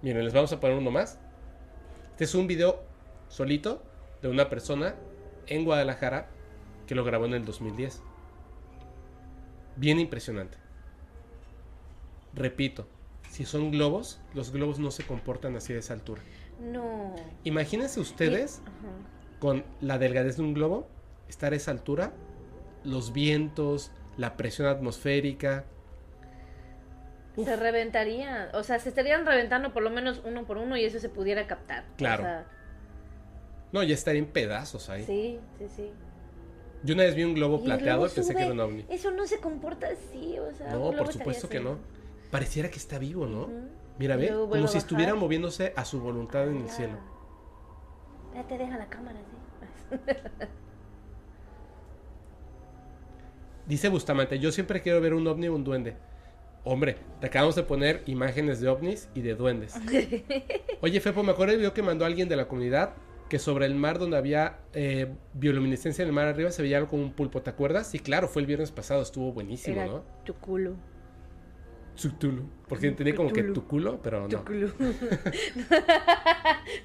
S3: Miren, les vamos a poner uno más. Este es un video solito de una persona en Guadalajara que lo grabó en el 2010. Bien impresionante. Repito, si son globos, los globos no se comportan así de esa altura.
S4: No.
S3: Imagínense ustedes con la delgadez de un globo, estar a esa altura, los vientos, la presión atmosférica. Uf.
S4: Se reventaría. O sea, se estarían reventando por lo menos uno por uno y eso se pudiera captar.
S3: Claro.
S4: O sea,
S3: No, ya estaría en pedazos ahí.
S4: sí, sí, sí.
S3: Yo una vez vi un globo
S4: Y
S3: plateado
S4: globo
S3: y pensé que era un ovni.
S4: Eso no se comporta así, o sea.
S3: No, por supuesto que
S4: así.
S3: no. Pareciera que está vivo, ¿no? Mira, ve, como si estuviera moviéndose a su voluntad en el cielo.
S4: Ya te deja la cámara, sí. *laughs*
S3: Dice Bustamante, yo siempre quiero ver un ovni o un duende. Hombre, te acabamos de poner imágenes de ovnis y de duendes. *laughs* Oye, Fepo, me acuerdo del video que mandó alguien de la comunidad que sobre el mar donde había eh, bioluminescencia en el mar arriba se veía algo como un pulpo, ¿te acuerdas? Sí, claro, fue el viernes pasado, estuvo buenísimo,
S4: Era
S3: ¿no?
S4: tu culo.
S3: Cthulhu. Porque entendí como que
S4: Cthulhu.
S3: tu culo, pero no.
S4: culo. *laughs*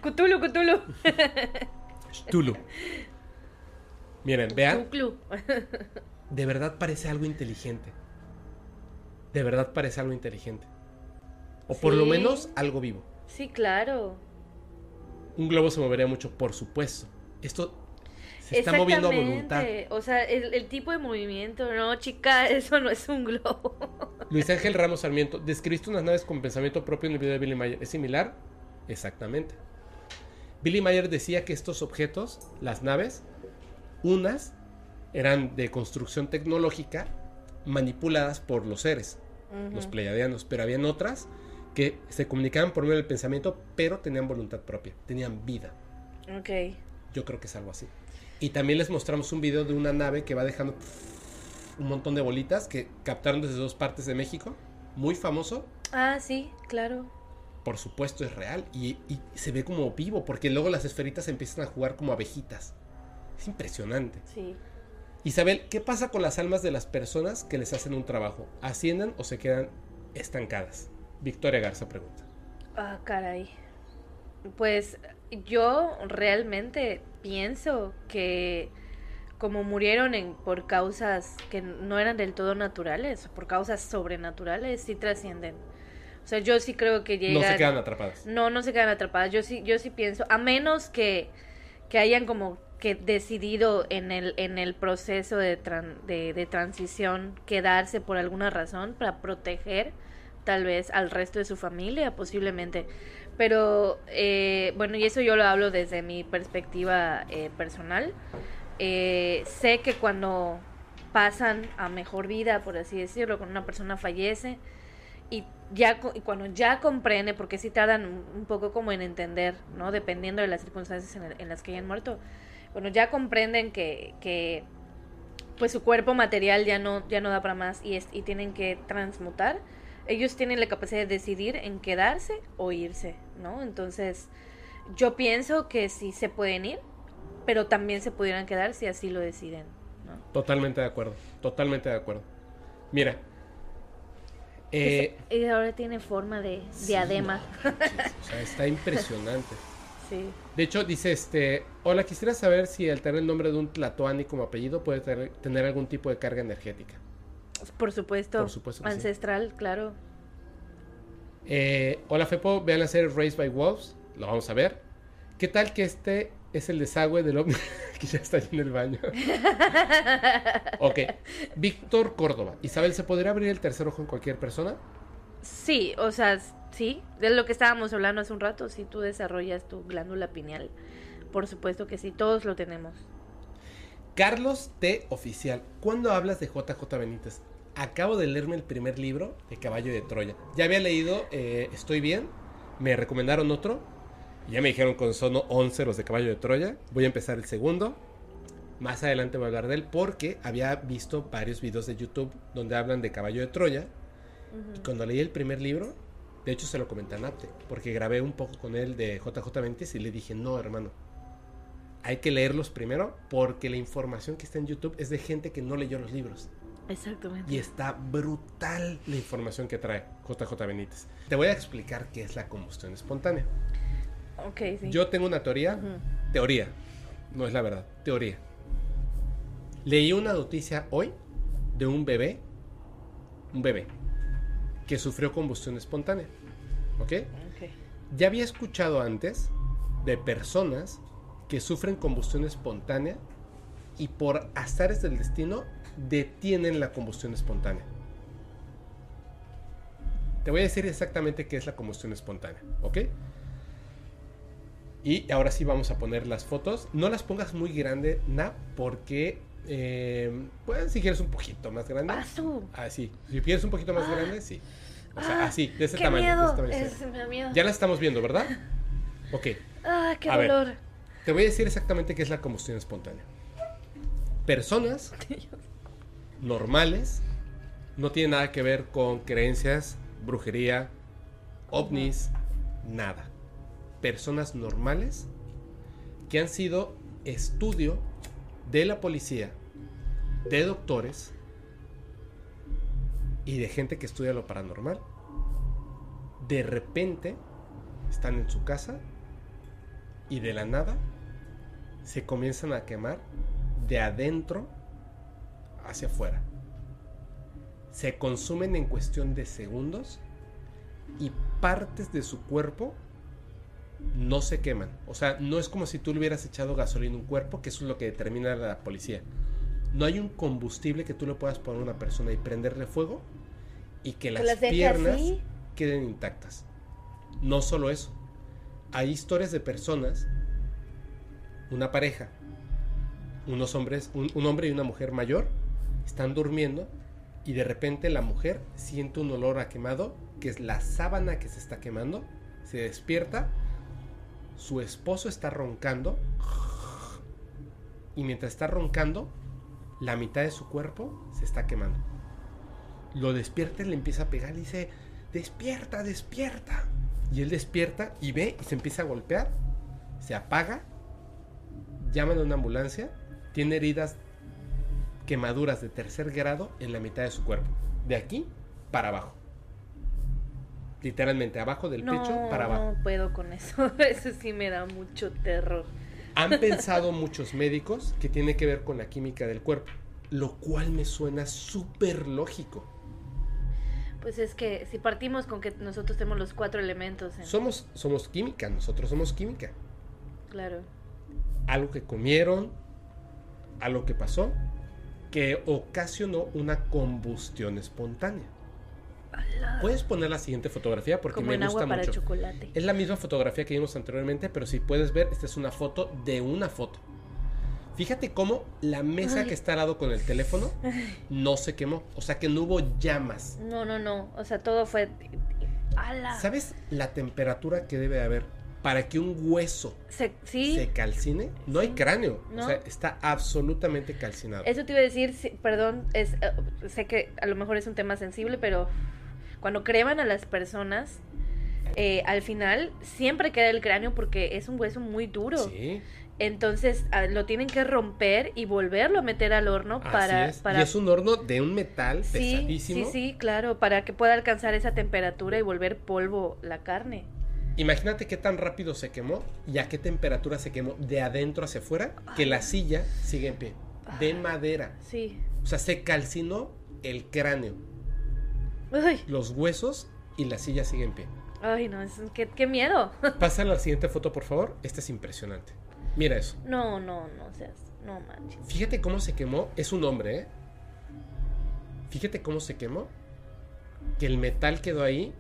S4: Cthulhu, Cthulhu.
S3: Cthulhu. Miren, vean,
S4: Cthulhu.
S3: de verdad parece algo inteligente. De verdad parece algo inteligente. O por lo menos algo vivo.
S4: Sí, claro.
S3: Un globo se movería mucho, por supuesto. Esto se está moviendo a voluntad.
S4: O sea, el, el tipo de movimiento, no, chica, *laughs* eso no es un globo.
S3: Luis Ángel Ramos Sarmiento, describiste unas naves con pensamiento propio en el video de Billy Mayer. ¿Es similar? Exactamente. Billy Mayer decía que estos objetos, las naves, unas eran de construcción tecnológica manipuladas por los seres, los pleiadianos, pero habían otras que se comunicaban por medio del pensamiento, pero tenían voluntad propia, tenían vida.
S4: Ok.
S3: Yo creo que es algo así. Y también les mostramos un video de una nave que va dejando un montón de bolitas que captaron desde dos partes de México. Muy famoso.
S4: Ah, sí, claro.
S3: Por supuesto es real. Y, y se ve como vivo. Porque luego las esferitas empiezan a jugar como abejitas. Es impresionante.
S4: Sí.
S3: Isabel, ¿qué pasa con las almas de las personas que les hacen un trabajo? ¿Ascienden o se quedan estancadas? Victoria Garza pregunta.
S4: Ah, caray. Pues yo realmente pienso que como murieron en, por causas que no eran del todo naturales, por causas sobrenaturales, sí trascienden. O sea, yo sí creo que llegan...
S3: No se quedan atrapadas.
S4: No, no se quedan atrapadas. Yo sí, yo sí pienso, a menos que, que hayan como que decidido en el, en el proceso de, tran- de, de transición quedarse por alguna razón para proteger tal vez al resto de su familia, posiblemente. Pero eh, bueno, y eso yo lo hablo desde mi perspectiva eh, personal. Eh, sé que cuando pasan a mejor vida, por así decirlo, cuando una persona fallece, y ya y cuando ya comprende, porque sí tardan un, poco como en entender, ¿no? Dependiendo de las circunstancias en las que hayan muerto. Bueno, ya comprenden que, que pues su cuerpo material ya no, ya no da para más y, es- y tienen que transmutar. Ellos tienen la capacidad de decidir en quedarse o irse, ¿no? Entonces, yo pienso que sí se pueden ir, pero también se pudieran quedar si así lo deciden, ¿no?
S3: Totalmente de acuerdo. Totalmente de acuerdo. Mira. Eh,
S4: Y ahora tiene forma de diadema. *laughs*
S3: o sea, está impresionante.
S4: Sí.
S3: De hecho, dice este, hola, quisiera saber si al tener el nombre de un Tlatoani como apellido puede tener, tener algún tipo de carga energética.
S4: Por supuesto.
S3: Por supuesto que sí.
S4: Ancestral, claro.
S3: Eh, hola Fepo, vean la serie Raised by Wolves, lo vamos a ver. ¿Qué tal que este es el desagüe del ovni *laughs* que ya está en el baño? *laughs* ok, Víctor Córdoba. Isabel, ¿se podría abrir el tercer ojo en cualquier persona?
S4: Sí, o sea, sí, de lo que estábamos hablando hace un rato, si tú desarrollas tu glándula pineal, por supuesto que sí, todos lo tenemos.
S3: Carlos T. Oficial, ¿cuándo hablas de JJ Benítez? Acabo de leerme el primer libro de Caballo de Troya. Ya había leído eh, Estoy bien, me recomendaron otro. Ya me dijeron con sono 11 los de Caballo de Troya. Voy a empezar el segundo. Más adelante voy a hablar de él porque había visto varios videos de YouTube donde hablan de Caballo de Troya. Y cuando leí el primer libro, de hecho se lo comenté a Napte, porque grabé un poco con él de JJ Benítez y le dije, no hermano, hay que leerlos primero porque la información que está en YouTube es de gente que no leyó los libros.
S4: Exactamente.
S3: Y está brutal la información que trae JJ Benítez. Te voy a explicar qué es la combustión espontánea.
S4: Ok, sí.
S3: Yo tengo una teoría, teoría, no es la verdad, teoría. Leí una noticia hoy de un bebé, un bebé, que sufrió combustión espontánea. ¿Ok?
S4: Ok.
S3: Ya había escuchado antes de personas que sufren combustión espontánea y por azares del destino detienen la combustión espontánea. Te voy a decir exactamente qué es la combustión espontánea, ¿ok? Y ahora sí vamos a poner las fotos. No las pongas muy grande, na, porque eh, pues si quieres un poquito más grande.
S4: Paso.
S3: Así. Si quieres un poquito más grande, sí. O sea,
S4: Ah,
S3: así, de ese
S4: ¡Qué
S3: tamaño. de
S4: miedo!
S3: ese tamaño, sí.
S4: Es- me da miedo.
S3: Ya la estamos viendo, ¿verdad? *laughs* Ok.
S4: ¡Ah, qué
S3: A ver.
S4: dolor!
S3: Te voy a decir exactamente qué es la combustión espontánea. Personas *laughs* normales, no tiene nada que ver con creencias, brujería, ovnis, nada. Personas normales que han sido estudio de la policía, de doctores y de gente que estudia lo paranormal. De repente están en su casa y de la nada se comienzan a quemar de adentro hacia afuera. Se consumen en cuestión de segundos y partes de su cuerpo no se queman. O sea, no es como si tú le hubieras echado gasolina a un cuerpo, que eso es lo que determina la policía. No hay un combustible que tú le puedas poner a una persona y prenderle fuego y que las, piernas
S4: así?
S3: queden intactas. No solo eso. Hay historias de personas, una pareja, unos hombres, un, un hombre y una mujer mayor, están durmiendo y de repente la mujer siente un olor a quemado, que es la sábana que se está quemando, se despierta, su esposo está roncando y mientras está roncando, la mitad de su cuerpo se está quemando. Lo despierta y le empieza a pegar y dice, despierta, despierta. Y él despierta y ve y se empieza a golpear, se apaga, llaman a una ambulancia, tiene heridas, quemaduras de tercer grado en la mitad de su cuerpo, de aquí para abajo. literalmente abajo del
S4: no,
S3: pecho para abajo.
S4: no puedo con eso. *laughs* Eso sí me da mucho terror.
S3: Han *laughs* pensado muchos médicos que tiene que ver con la química del cuerpo, lo cual me suena súper lógico.
S4: Pues es que si partimos con que nosotros tenemos los cuatro elementos, en-
S3: Somos, somos química, nosotros somos química.
S4: claro.
S3: Algo que comieron, algo que pasó, que ocasionó una combustión espontánea. Puedes poner la siguiente fotografía porque
S4: Como
S3: me
S4: en
S3: gusta
S4: agua para
S3: mucho.
S4: chocolate.
S3: Es la misma fotografía que vimos anteriormente, pero si puedes ver, esta es una foto de una foto. Fíjate cómo la mesa
S4: Ay.
S3: que está al lado con el teléfono no se quemó. O sea que no hubo llamas.
S4: No, no, no. O sea, todo fue. ¡Hala!
S3: ¿Sabes la temperatura que debe haber para que un hueso
S4: Se- sí.
S3: se calcine? No hay cráneo.
S4: No.
S3: O sea, está absolutamente calcinado.
S4: Eso te iba a decir, sí, perdón, es, eh, sé que a lo mejor es un tema sensible, pero cuando creman a las personas, eh, al final siempre queda el cráneo porque es un hueso muy duro.
S3: Sí,
S4: Entonces ah, lo tienen que romper y volverlo a meter al horno
S3: así
S4: para...
S3: es.
S4: para
S3: Y es un horno de un metal
S4: sí,
S3: pesadísimo.
S4: sí, sí, claro, para que pueda alcanzar esa temperatura y volver polvo la carne.
S3: Imagínate qué tan rápido se quemó y a qué temperatura se quemó de adentro hacia afuera que la silla sigue en pie. De madera.
S4: Sí.
S3: O sea, se calcinó el cráneo, los huesos y la silla sigue en pie.
S4: ay no, es, qué, qué miedo. *laughs*
S3: Pasa a la siguiente foto, por favor. Esta es impresionante. Mira eso.
S4: No, no, no seas, no manches.
S3: Fíjate cómo se quemó. Es un hombre, ¿eh? Fíjate cómo se quemó. Que el metal quedó ahí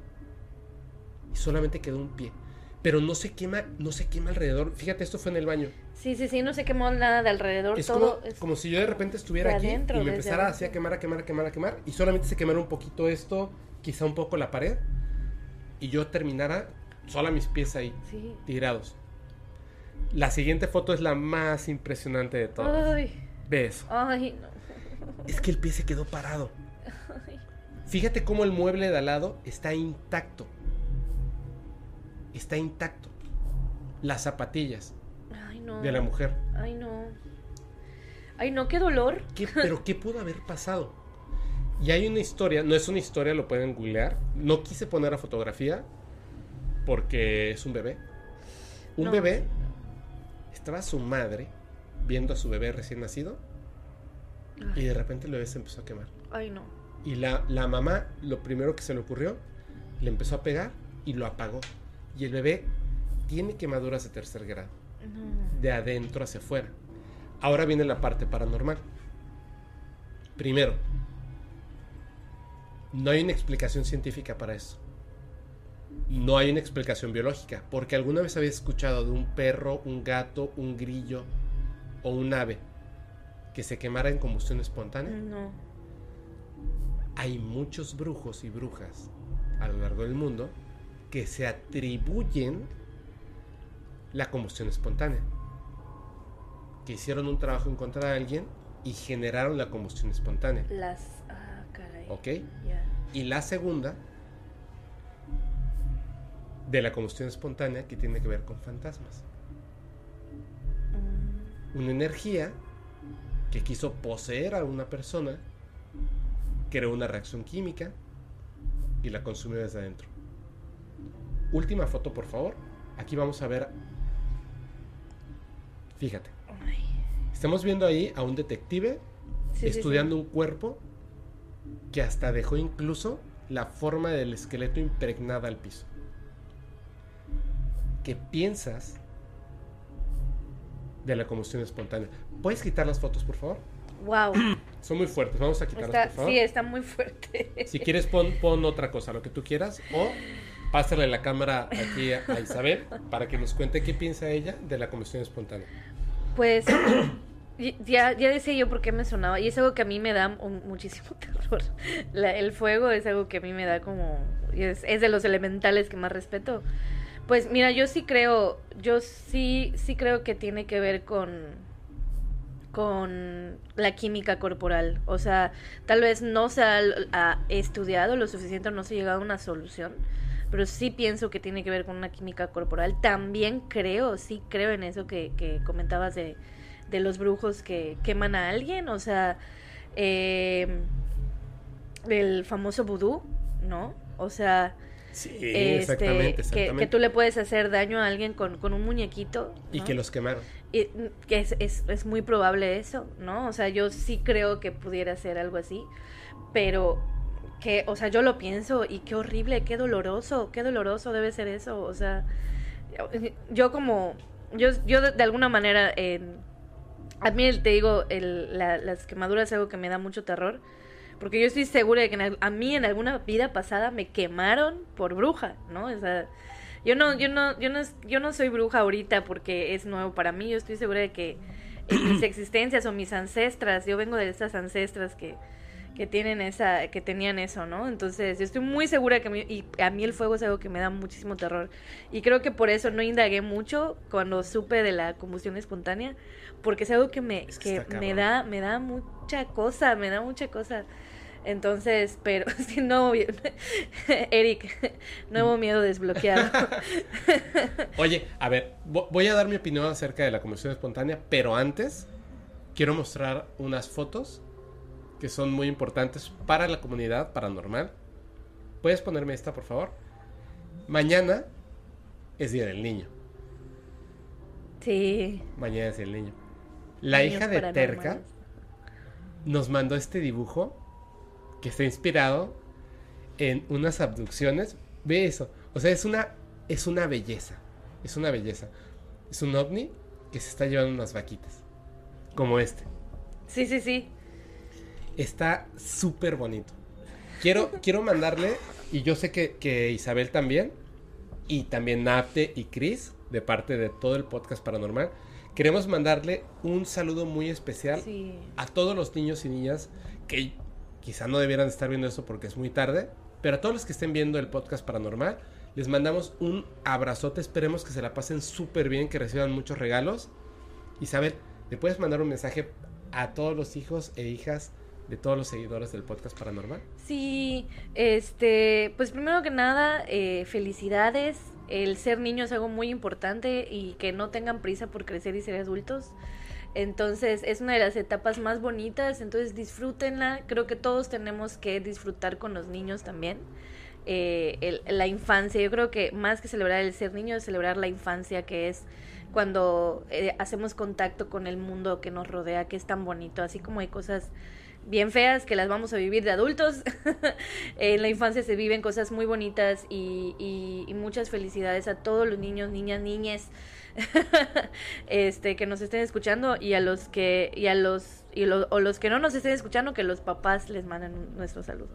S3: y solamente quedó un pie. Pero no se quema, no se quema alrededor. Fíjate, esto fue en el baño.
S4: Sí, sí, sí, no se quemó nada de alrededor,
S3: Es
S4: todo
S3: como,
S4: es-
S3: como si yo de repente estuviera
S4: de
S3: aquí
S4: adentro,
S3: y me empezara así a quemar, a quemar, a quemar, a quemar. Y solamente se quemara un poquito esto, quizá un poco la pared. Y yo terminara sola mis pies ahí,
S4: Sí.
S3: tirados. La siguiente foto es la más impresionante de todas.
S4: Ay,
S3: Ve eso.
S4: ay, no.
S3: Es que el pie se quedó parado. *laughs* Fíjate cómo el mueble de al lado está intacto. Está intacto. Las zapatillas
S4: Ay, no.
S3: de la mujer.
S4: Ay, no. Ay, no, qué dolor.
S3: ¿Qué- *laughs* pero qué pudo haber pasado? Y hay una historia, no es una historia, lo pueden googlear. No quise poner la fotografía porque es un bebé. Un
S4: No,
S3: bebé, estaba su madre viendo a su bebé recién nacido y de repente el bebé se empezó a quemar.
S4: Ay, no.
S3: Y la, la mamá, lo primero que se le ocurrió, le empezó a pegar y lo apagó. Y el bebé tiene quemaduras de tercer grado, de adentro hacia afuera. Ahora viene la parte paranormal. Primero, no hay una explicación científica para eso. No hay una explicación biológica, porque alguna vez había escuchado de un perro, un gato, un grillo o un ave que se quemara en combustión espontánea.
S4: No.
S3: Hay muchos brujos y brujas a lo largo del mundo que se atribuyen la combustión espontánea. Que hicieron un trabajo en contra de alguien y generaron la combustión espontánea.
S4: Las. Ah, caray.
S3: ¿Ok? Y la segunda de la combustión espontánea que tiene que ver con fantasmas.
S4: Mm,
S3: Una energía que quiso poseer a una persona, creó una reacción química y la consumió desde adentro. Última foto, por favor. Aquí vamos a ver. Fíjate. Estamos viendo ahí a un detective
S4: Sí,
S3: estudiando
S4: sí.
S3: un cuerpo que hasta dejó incluso la forma del esqueleto impregnada al piso. ¿Qué piensas de la combustión espontánea? ¿Puedes quitar las fotos, por favor?
S4: Wow. *clears throat*
S3: Son muy fuertes, vamos a quitarlas,
S4: Está,
S3: por favor.
S4: sí, está muy fuerte.
S3: Si quieres, pon, pon otra cosa, lo que tú quieras, o pásale la cámara aquí a, Isabel para que nos cuente qué piensa ella de la combustión espontánea.
S4: Pues *coughs* ya, ya decía yo por qué me sonaba. Y es algo que a mí me da muchísimo *laughs* terror. El fuego es algo que a mí me da como... es de los elementales que más respeto. Pues mira, yo sí creo, yo sí, sí creo que tiene que ver con con la química corporal. O sea, tal vez no se ha, ha estudiado lo suficiente o no se ha llegado a una solución, pero sí pienso que tiene que ver con una química corporal. También creo, sí creo en eso que, que comentabas de, de los brujos que queman a alguien. O sea, eh, el famoso vudú, ¿no? O sea,
S3: Sí,
S4: este,
S3: exactamente,
S4: que-
S3: exactamente.
S4: Que, tú le puedes hacer daño a alguien con, con un muñequito.
S3: Y que los quemaron.
S4: Y, mm, que es, es, es muy probable eso, ¿no? O sea, yo sí creo que pudiera ser algo así, pero que, o sea, yo lo pienso y qué horrible, qué doloroso, qué doloroso debe ser eso, o sea, yo como, yo, yo de, de alguna manera, a mí te digo, el- la- las quemaduras es algo que me da mucho terror, porque yo estoy segura de que en a mí en alguna vida pasada me quemaron por bruja, ¿no? O sea, yo no, yo no, yo no, yo no soy bruja ahorita porque es nuevo para mí. Yo estoy segura de que en mis *clears throat* existencias o mis ancestras, yo vengo de esas ancestras que, que tienen esa, que tenían eso, ¿no? Entonces, yo estoy muy segura que a mí, y a mí el fuego es algo que me da muchísimo terror. Y creo que por eso no indagué mucho cuando supe de la combustión espontánea, porque es algo que me,
S3: Es que
S4: me da, me da mucha cosa, me da mucha cosa. Entonces, pero *laughs* si no, *laughs* Eric, nuevo miedo desbloqueado. *laughs*
S3: Oye, a ver, vo- voy a dar mi opinión acerca de la combustión espontánea, pero antes quiero mostrar unas fotos que son muy importantes para la comunidad paranormal. ¿Puedes ponerme esta, por favor? Mañana es Día del Niño.
S4: Sí.
S3: Mañana es Día del Niño. La
S4: niños
S3: hija de
S4: paranormales.
S3: Terca nos mandó este dibujo que está inspirado en unas abducciones. Ve eso. O sea, es una, es una belleza. Es una belleza. Es un ovni que se está llevando unas vaquitas. Como este.
S4: Sí, sí, sí.
S3: Está súper bonito. Quiero, quiero mandarle, y yo sé que, que Isabel también, y también Napte y Chris, de parte de todo el podcast paranormal, queremos mandarle un saludo muy especial
S4: Sí.
S3: a todos los niños y niñas que quizá no debieran estar viendo esto porque es muy tarde, pero a todos los que estén viendo el podcast paranormal, les mandamos un abrazote, esperemos que se la pasen súper bien, que reciban muchos regalos. Isabel, ¿le puedes mandar un mensaje a todos los hijos e hijas de todos los seguidores del podcast paranormal?
S4: Sí, este, pues primero que nada, eh, felicidades. El ser niño es algo muy importante y que no tengan prisa por crecer y ser adultos. Entonces es una de las etapas más bonitas, entonces disfrútenla. Creo que todos tenemos que disfrutar con los niños también. Eh, la infancia, yo creo que más que celebrar el ser niño, es celebrar la infancia que es cuando eh, hacemos contacto con el mundo que nos rodea, que es tan bonito, así como hay cosas bien feas que las vamos a vivir de adultos. *laughs* en la infancia se viven cosas muy bonitas y, muchas felicidades a todos los niños, niñas, niñes *laughs* este que nos estén escuchando y a los que y a los y lo- o los que no nos estén escuchando que los papás les manden nuestro saludo.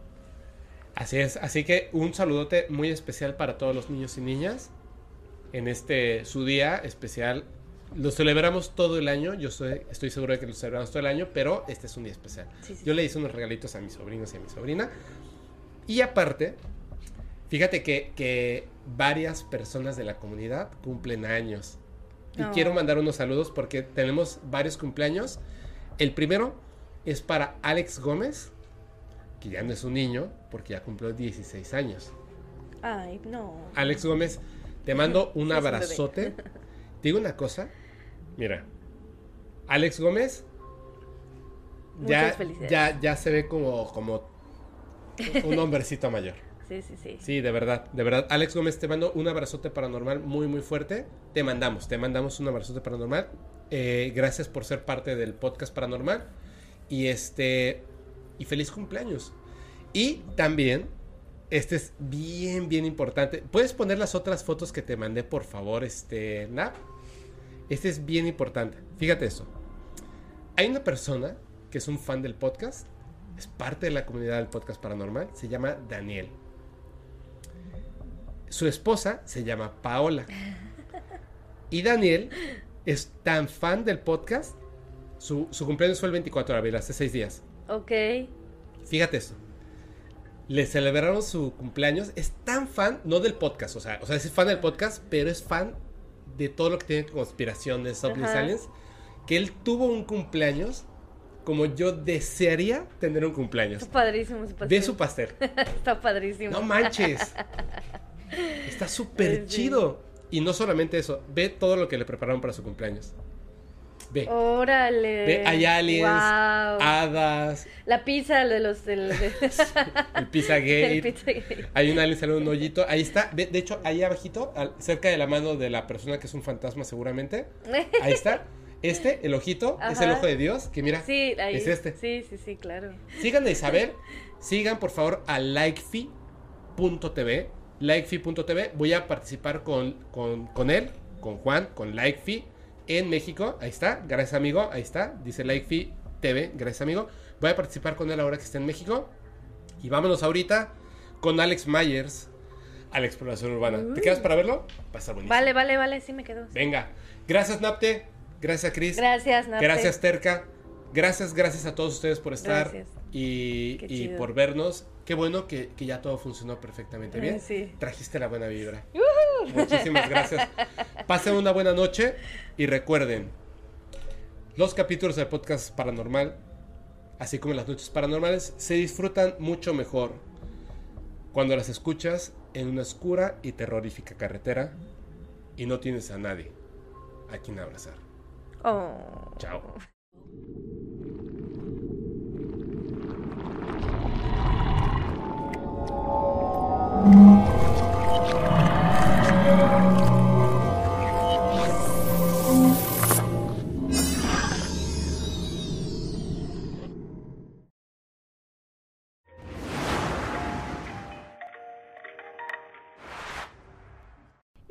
S3: Así es, así que un saludote muy especial para todos los niños y niñas en este su día especial. Lo celebramos todo el año, yo soy- estoy seguro de que lo celebramos todo el año, pero este es un día especial.
S4: Sí, sí,
S3: Yo le hice unos regalitos a mis sobrinos y a mi sobrina. Y aparte, fíjate que, que varias personas de la comunidad cumplen años. Y quiero mandar unos saludos porque tenemos varios cumpleaños. El primero es para Alex Gómez, que ya no es un niño, porque ya cumplió 16 años.
S4: Ay, no.
S3: Alex Gómez, te mando *laughs* un abrazote. *laughs* Te digo una cosa. Mira, Alex Gómez ya, ya, ya se ve como, como un *laughs* hombrecito mayor.
S4: Sí, sí, sí.
S3: Sí, de verdad, de verdad. Alex Gómez, te mando un abrazote paranormal muy, muy fuerte. Te mandamos, te mandamos un abrazote paranormal. Eh, gracias por ser parte del podcast paranormal. Y este. Y feliz cumpleaños. Y también, este es bien, bien importante. ¿Puedes poner las otras fotos que te mandé, por favor, este, Nap? Este es bien importante. Fíjate eso. Hay una persona que es un fan del podcast, es parte de la comunidad del podcast paranormal, se llama Daniel. Su esposa se llama Paola. Y Daniel es tan fan del podcast. Su, su cumpleaños fue el 24 de abril, hace seis días.
S4: Ok.
S3: Fíjate esto. Le celebraron su cumpleaños. Es tan fan, no del podcast, o sea, o sea, es fan del podcast, pero es fan de todo lo que tiene conspiraciones, ovnis,
S4: Ajá.
S3: aliens, que él tuvo un cumpleaños como yo desearía tener un cumpleaños.
S4: Está padrísimo su pastel.
S3: Ve su pastel. *laughs*
S4: Está padrísimo.
S3: No manches. *laughs* Está súper
S4: Sí.
S3: chido. Y no solamente eso, ve todo lo que le prepararon para su cumpleaños. Ve.
S4: Órale.
S3: Ve, hay aliens,
S4: Wow.
S3: hadas,
S4: La pizza de los de- *laughs*
S3: el Pizzagate. *laughs*
S4: el Pizzagate.
S3: Hay un alien saliendo de un hoyito. Ahí está. Ve, De hecho, ahí abajito, al- cerca de la mano de la persona que es un fantasma seguramente. Ahí está. *laughs* Este, el ojito, es el ojo de Dios. Que mira,
S4: Sí, ahí.
S3: es este.
S4: Sí, sí, sí, claro.
S3: Sigan a Isabel. Sigan, por favor, a likefee.tv. Likefee.tv. Voy a participar con, con, con él, con Juan, con Likefee en México. Ahí está. Gracias, amigo. Ahí está. Dice Likefee TV. Gracias, amigo. Voy a participar con él ahora que está en México. Y vámonos ahorita con Alex Myers a la exploración urbana. ¿Te quedas para verlo? Va a estar buenísimo.
S4: Vale, vale, vale, sí me quedo.
S3: Venga. Gracias, Napte. Gracias, Chris.
S4: Gracias, Napte.
S3: Gracias, Terca. Gracias, gracias a todos ustedes por estar
S4: Gracias.
S3: y, por vernos. Qué bueno que, que ya todo funcionó perfectamente bien.
S4: Sí.
S3: Trajiste la buena vibra. Muchísimas gracias. Pasen una buena noche y recuerden, los capítulos del podcast paranormal, así como las noches paranormales, se disfrutan mucho mejor cuando las escuchas en una oscura y terrorífica carretera y no tienes a nadie a quien abrazar.
S4: Oh.
S3: Chao.